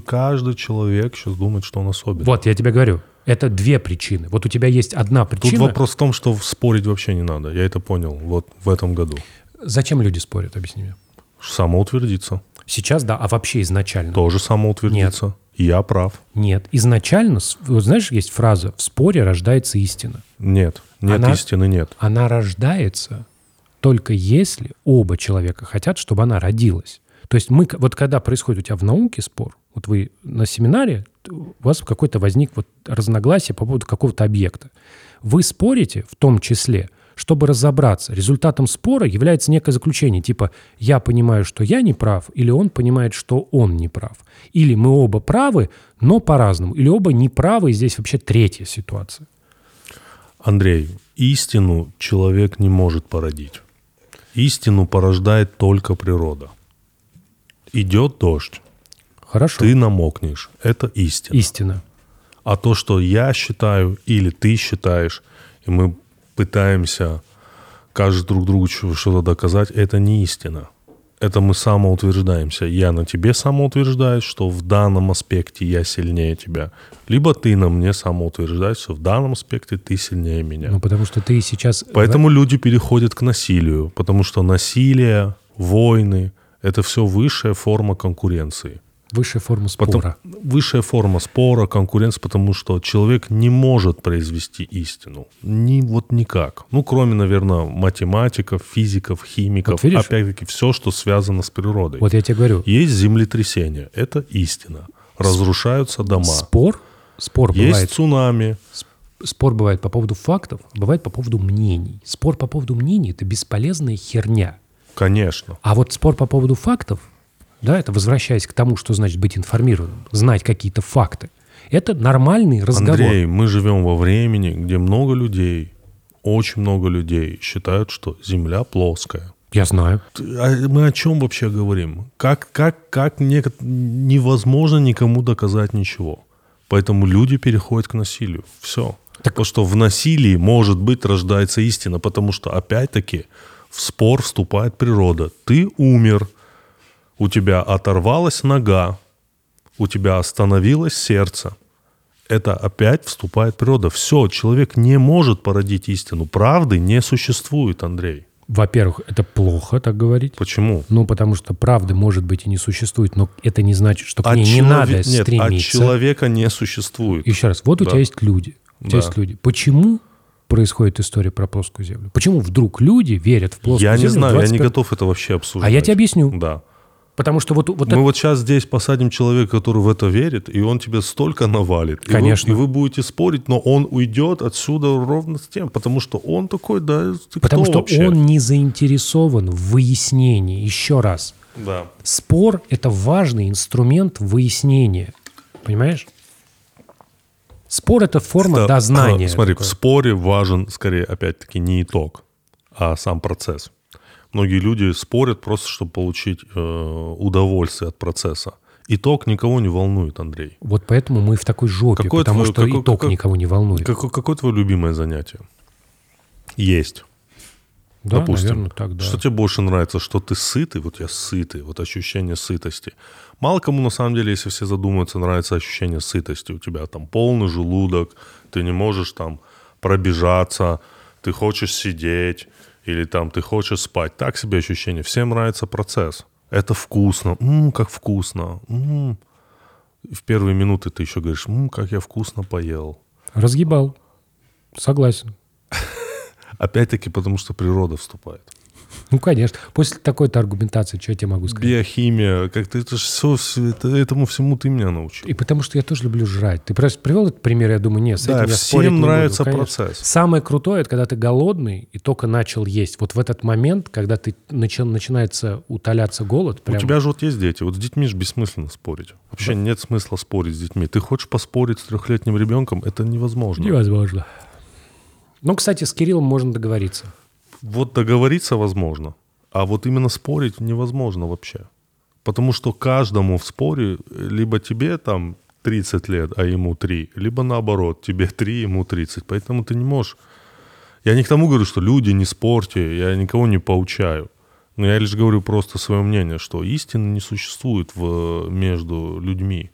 [SPEAKER 3] каждый человек сейчас думает, что он особенный.
[SPEAKER 1] Вот, я тебе говорю, это две причины. Вот у тебя есть одна
[SPEAKER 3] Тут
[SPEAKER 1] причина.
[SPEAKER 3] вопрос в том, что спорить вообще не надо. Я это понял вот в этом году.
[SPEAKER 1] Зачем люди спорят, объясни мне.
[SPEAKER 3] Самоутвердиться.
[SPEAKER 1] Сейчас, да, а вообще изначально?
[SPEAKER 3] Тоже самоутвердиться. Я прав.
[SPEAKER 1] Нет. Изначально, вот знаешь, есть фраза «в споре рождается истина».
[SPEAKER 3] Нет. Нет
[SPEAKER 1] Она-
[SPEAKER 3] истины, нет.
[SPEAKER 1] Она рождается только если оба человека хотят, чтобы она родилась. То есть мы, вот когда происходит у тебя в науке спор, вот вы на семинаре, у вас какой-то возник вот разногласие по поводу какого-то объекта. Вы спорите в том числе, чтобы разобраться. Результатом спора является некое заключение, типа «я понимаю, что я не прав», или «он понимает, что он не прав». Или «мы оба правы, но по-разному». Или «оба не правы», и здесь вообще третья ситуация.
[SPEAKER 3] Андрей, истину человек не может породить. Истину порождает только природа. Идет дождь,
[SPEAKER 1] Хорошо.
[SPEAKER 3] ты намокнешь. Это истина.
[SPEAKER 1] Истина.
[SPEAKER 3] А то, что я считаю или ты считаешь, и мы пытаемся каждый друг другу что-то доказать, это не истина. Это мы самоутверждаемся. Я на тебе самоутверждаюсь, что в данном аспекте я сильнее тебя. Либо ты на мне самоутверждаешь, что в данном аспекте ты сильнее меня.
[SPEAKER 1] Ну, потому что ты сейчас...
[SPEAKER 3] Поэтому люди переходят к насилию, потому что насилие, войны – это все высшая форма конкуренции.
[SPEAKER 1] Высшая форма
[SPEAKER 3] Потом-
[SPEAKER 1] спора.
[SPEAKER 3] высшая форма спора, конкуренции, потому что человек не может произвести истину. Ни, вот никак. Ну, кроме, наверное, математиков, физиков, химиков.
[SPEAKER 1] Вот?
[SPEAKER 3] Опять-таки, все, что связано с природой.
[SPEAKER 1] Вот я тебе говорю,
[SPEAKER 3] Есть землетрясение. Это истина. Разрушаются дома.
[SPEAKER 1] спор, спор
[SPEAKER 3] Есть
[SPEAKER 1] бывает,
[SPEAKER 3] цунами.
[SPEAKER 1] спор бывает по поводу фактов, бывает по поводу мнений. Спор по поводу мнений – это бесполезная херня.
[SPEAKER 3] Конечно.
[SPEAKER 1] А вот спор по поводу фактов, да, это возвращаясь к тому, что значит быть информированным, знать какие-то факты, это нормальный разговор.
[SPEAKER 3] Андрей, мы живем во времени, где много людей, очень много людей считают, что Земля плоская.
[SPEAKER 1] Я знаю.
[SPEAKER 3] А мы о чем вообще говорим? Как, как, как неко- невозможно никому доказать ничего. Поэтому люди переходят к насилию. Все.
[SPEAKER 1] Так-
[SPEAKER 3] Потому что в насилии, может быть, рождается истина. Потому что, опять-таки, в спор вступает природа. Ты умер. у тебя оторвалась нога, у тебя остановилось сердце, это опять вступает природа. Все, человек не может породить истину. Правды не существует, Андрей.
[SPEAKER 1] Во-первых, это плохо так говорить.
[SPEAKER 3] Почему?
[SPEAKER 1] Ну, потому что правды, может быть, и не существует, но это не значит, что к
[SPEAKER 3] От
[SPEAKER 1] ней не
[SPEAKER 3] челове-
[SPEAKER 1] надо
[SPEAKER 3] Нет, от
[SPEAKER 1] стремиться.
[SPEAKER 3] человека не существует.
[SPEAKER 1] Еще раз, вот у
[SPEAKER 3] Да.
[SPEAKER 1] тебя есть люди. У тебя
[SPEAKER 3] Да.
[SPEAKER 1] есть люди. Почему происходит история про плоскую землю? Почему вдруг люди верят в плоскую
[SPEAKER 3] Я не
[SPEAKER 1] землю? в
[SPEAKER 3] знаю, я не
[SPEAKER 1] 21
[SPEAKER 3] готов это вообще обсуждать.
[SPEAKER 1] А я тебе объясню.
[SPEAKER 3] Да.
[SPEAKER 1] Потому что вот, вот
[SPEAKER 3] Мы
[SPEAKER 1] это-
[SPEAKER 3] вот сейчас здесь посадим человека, который в это верит, и он тебе столько навалит. И вы-
[SPEAKER 1] Конечно.
[SPEAKER 3] И вы, будете спорить, но он уйдет отсюда ровно с тем, потому что он такой, да, ты
[SPEAKER 1] потому что
[SPEAKER 3] вообще?
[SPEAKER 1] он не заинтересован в выяснении. Еще раз.
[SPEAKER 3] Да.
[SPEAKER 1] Спор – это важный инструмент выяснения. Понимаешь? Спор – это форма
[SPEAKER 3] Да,
[SPEAKER 1] дознания.
[SPEAKER 3] Смотри,
[SPEAKER 1] такое.
[SPEAKER 3] в споре важен, скорее, опять-таки, не итог, а сам процесс. Многие люди спорят просто, чтобы получить э, удовольствие от процесса. Итог никого не волнует, Андрей.
[SPEAKER 1] Вот поэтому мы в такой жопе,
[SPEAKER 3] Какое
[SPEAKER 1] потому
[SPEAKER 3] твое-
[SPEAKER 1] что
[SPEAKER 3] какое-
[SPEAKER 1] итог
[SPEAKER 3] какое-
[SPEAKER 1] никого не волнует.
[SPEAKER 3] Какое, какое твое любимое занятие? Есть.
[SPEAKER 1] Да,
[SPEAKER 3] допустим.
[SPEAKER 1] наверное, так, да.
[SPEAKER 3] Что тебе больше нравится, что ты сытый, вот я сытый, вот ощущение сытости. Мало кому, на самом деле, если все задумаются, нравится ощущение сытости. У тебя там полный желудок, ты не можешь там пробежаться, ты хочешь сидеть, или там ты хочешь спать. Так себе ощущение. Всем нравится процесс. Это вкусно. М, как вкусно. М. И В первые минуты ты еще говоришь, «М, как я вкусно поел.
[SPEAKER 1] Разгибал. Согласен.
[SPEAKER 3] Опять-таки, потому что природа вступает.
[SPEAKER 1] Ну, конечно. После такой-то аргументации, что я тебе могу сказать?
[SPEAKER 3] Биохимия, как-то это ж все, это, этому всему ты меня научил.
[SPEAKER 1] И потому что я тоже люблю жрать. Ты просто привел этот пример, я думаю, нет, с
[SPEAKER 3] Да,
[SPEAKER 1] этим я
[SPEAKER 3] всем
[SPEAKER 1] не буду,
[SPEAKER 3] нравится
[SPEAKER 1] конечно.
[SPEAKER 3] процесс.
[SPEAKER 1] Самое крутое, это когда ты голодный и только начал есть. Вот в этот момент, когда ты начи- начинается утоляться голод, прям...
[SPEAKER 3] У тебя же вот есть дети, вот с детьми же бессмысленно спорить. Вообще нет смысла спорить с детьми. Ты хочешь поспорить с трехлетним ребенком, это невозможно.
[SPEAKER 1] невозможно. Ну, кстати, с Кириллом можно договориться.
[SPEAKER 3] Вот договориться возможно, а вот именно спорить невозможно вообще. Потому что каждому в споре либо тебе там 30 лет, а ему 3, либо наоборот, тебе 3, ему 30. Поэтому ты не можешь... Я не к тому говорю, что люди, не спорьте, я никого не поучаю. Но я лишь говорю просто свое мнение, что истины не существует в, между людьми.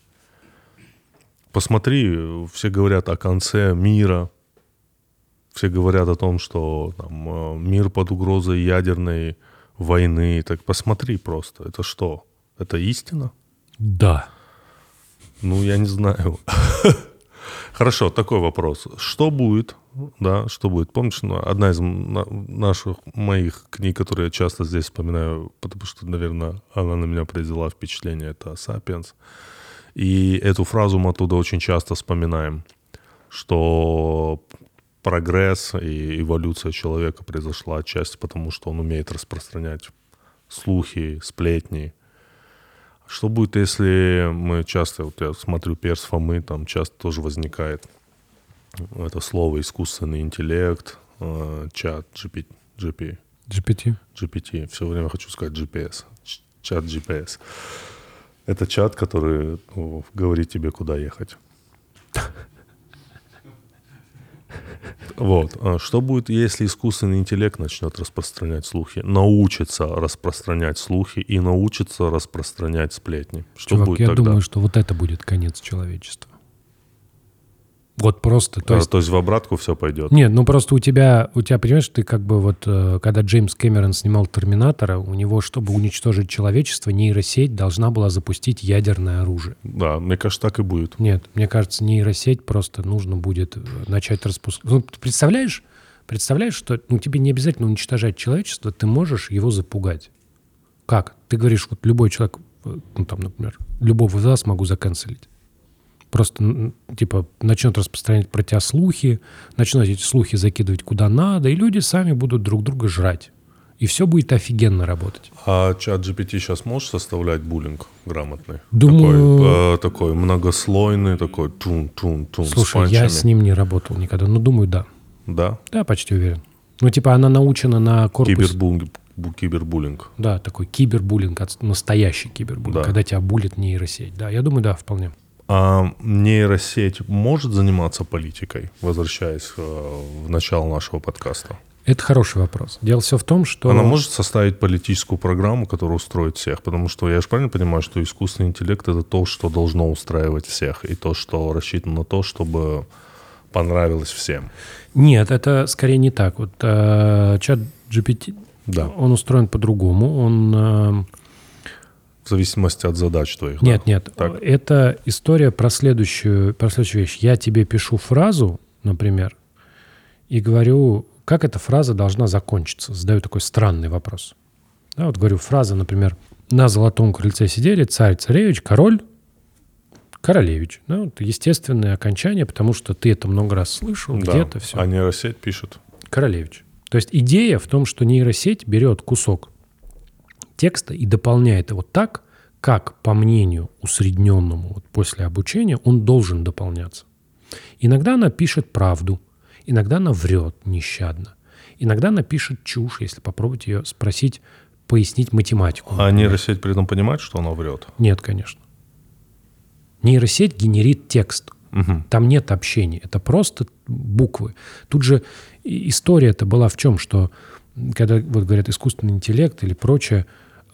[SPEAKER 3] Посмотри, все говорят о конце мира, все говорят о том, что там, э, мир под угрозой ядерной войны. Так посмотри просто, это что? Это истина?
[SPEAKER 1] Да.
[SPEAKER 3] Ну, я не знаю. Хорошо, такой вопрос. Что будет, да, что будет? Помнишь, ну, одна из на- наших, моих книг, которые я часто здесь вспоминаю, потому что, наверное, она на меня произвела впечатление, это «Сапиенс». И эту фразу мы оттуда очень часто вспоминаем, что прогресс и эволюция человека произошла отчасти потому, что он умеет распространять слухи, сплетни, что будет, если мы часто, вот я смотрю перс Фомы, там часто тоже возникает это слово искусственный интеллект, э, чат, GP, GP,
[SPEAKER 1] GPT.
[SPEAKER 3] GPT, все время хочу сказать GPS, чат GPS. Это чат, который ну, говорит тебе, куда ехать. Вот. А Что будет, если искусственный интеллект начнет распространять слухи, научится распространять слухи и научится распространять сплетни? Что
[SPEAKER 1] Чувак,
[SPEAKER 3] будет
[SPEAKER 1] я
[SPEAKER 3] тогда?
[SPEAKER 1] думаю, что вот это будет конец человечества. Вот просто, то
[SPEAKER 3] А,
[SPEAKER 1] есть...
[SPEAKER 3] то есть в обратку все пойдет.
[SPEAKER 1] Нет, ну просто у тебя, у тебя, понимаешь, ты как бы вот, э, когда Джеймс Кэмерон снимал «Терминатора», у него, чтобы уничтожить человечество, нейросеть должна была запустить ядерное оружие.
[SPEAKER 3] Да, мне кажется, так и будет.
[SPEAKER 1] Нет, мне кажется, нейросеть просто нужно будет э, начать распускать. Ну, ты представляешь, представляешь, что ну, тебе не обязательно уничтожать человечество, ты можешь его запугать. Как? Ты говоришь, вот любой человек, э, ну там, например, любого из вас могу заканцелить. Просто, типа, начнет распространять про тебя слухи, начнут эти слухи закидывать куда надо, и люди сами будут друг друга жрать. И все будет офигенно работать.
[SPEAKER 3] А чат GPT сейчас можешь составлять буллинг грамотный?
[SPEAKER 1] Думаю-
[SPEAKER 3] Такой, э, такой многослойный, такой тун-тун-тун
[SPEAKER 1] Слушай, я с ним не работал никогда, но думаю, да.
[SPEAKER 3] Да?
[SPEAKER 1] Да, почти уверен. Ну, типа, она научена на корпусе.
[SPEAKER 3] Кибербуллинг. бу- Кибербуллинг.
[SPEAKER 1] Да, такой кибербуллинг, настоящий кибербуллинг,
[SPEAKER 3] Да.
[SPEAKER 1] когда тебя булит нейросеть. Да, я думаю, да, вполне.
[SPEAKER 3] А нейросеть может заниматься политикой, возвращаясь э, в начало нашего подкаста?
[SPEAKER 1] Это хороший вопрос. Дело все в том, что...
[SPEAKER 3] Она может составить политическую программу, которая устроит всех, потому что я же правильно понимаю, что искусственный интеллект — это то, что должно устраивать всех, и то, что рассчитано на то, чтобы понравилось всем.
[SPEAKER 1] Нет, это скорее не так. Вот э, чат GPT,
[SPEAKER 3] Да.
[SPEAKER 1] он устроен по-другому. Он... э,
[SPEAKER 3] В зависимости от задач твоих. да?
[SPEAKER 1] Нет, нет.
[SPEAKER 3] Так.
[SPEAKER 1] Это история про следующую, про следующую вещь. Я тебе пишу фразу, например, и говорю, как эта фраза должна закончиться. Задаю такой странный вопрос. Да, вот говорю, фраза, например, на золотом крыльце сидели царь, царевич, король, королевич. Да, вот естественное окончание, потому что ты это много раз слышал,
[SPEAKER 3] Да.
[SPEAKER 1] где-то все.
[SPEAKER 3] А нейросеть пишет.
[SPEAKER 1] Королевич. То есть идея в том, что нейросеть берет кусок текста и дополняет его так, как, по мнению усредненному вот после обучения, он должен дополняться. Иногда она пишет правду, иногда она врет нещадно, иногда она пишет чушь, если попробовать ее спросить, пояснить математику.
[SPEAKER 3] А
[SPEAKER 1] например.
[SPEAKER 3] нейросеть при этом понимает, что она врет?
[SPEAKER 1] Нет, конечно. Нейросеть генерит текст.
[SPEAKER 3] Мгм.
[SPEAKER 1] Там нет общения, это просто буквы. Тут же и- история это была в чем, что когда вот говорят искусственный интеллект или прочее,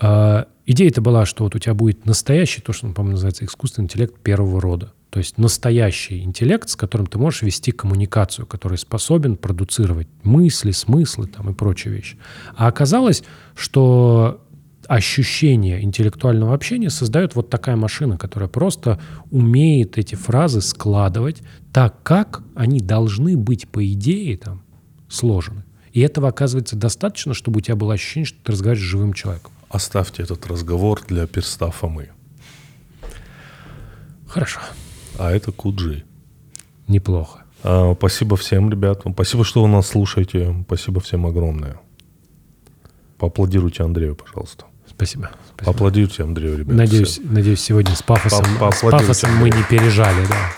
[SPEAKER 1] а, идея это была, что вот у тебя будет настоящий, то, что, по-моему, называется искусственный интеллект первого рода. То есть настоящий интеллект, с которым ты можешь вести коммуникацию, который способен продуцировать мысли, смыслы там, и прочие вещи. А оказалось, что ощущение интеллектуального общения создает вот такая машина, которая просто умеет эти фразы складывать так, как они должны быть, по идее, там, сложены. И этого оказывается достаточно, чтобы у тебя было ощущение, что ты разговариваешь с живым человеком.
[SPEAKER 3] Оставьте этот разговор для перста Фомы.
[SPEAKER 1] Хорошо.
[SPEAKER 3] А это Куджи.
[SPEAKER 1] Неплохо.
[SPEAKER 3] А, спасибо всем, ребят. Спасибо, что вы нас слушаете. Спасибо всем огромное. Поаплодируйте Андрею, пожалуйста.
[SPEAKER 1] Спасибо. Спасибо.
[SPEAKER 3] Поаплодируйте Андрею, ребят.
[SPEAKER 1] Надеюсь, надеюсь, сегодня с пафосом, с пафосом мы не пережали. Да.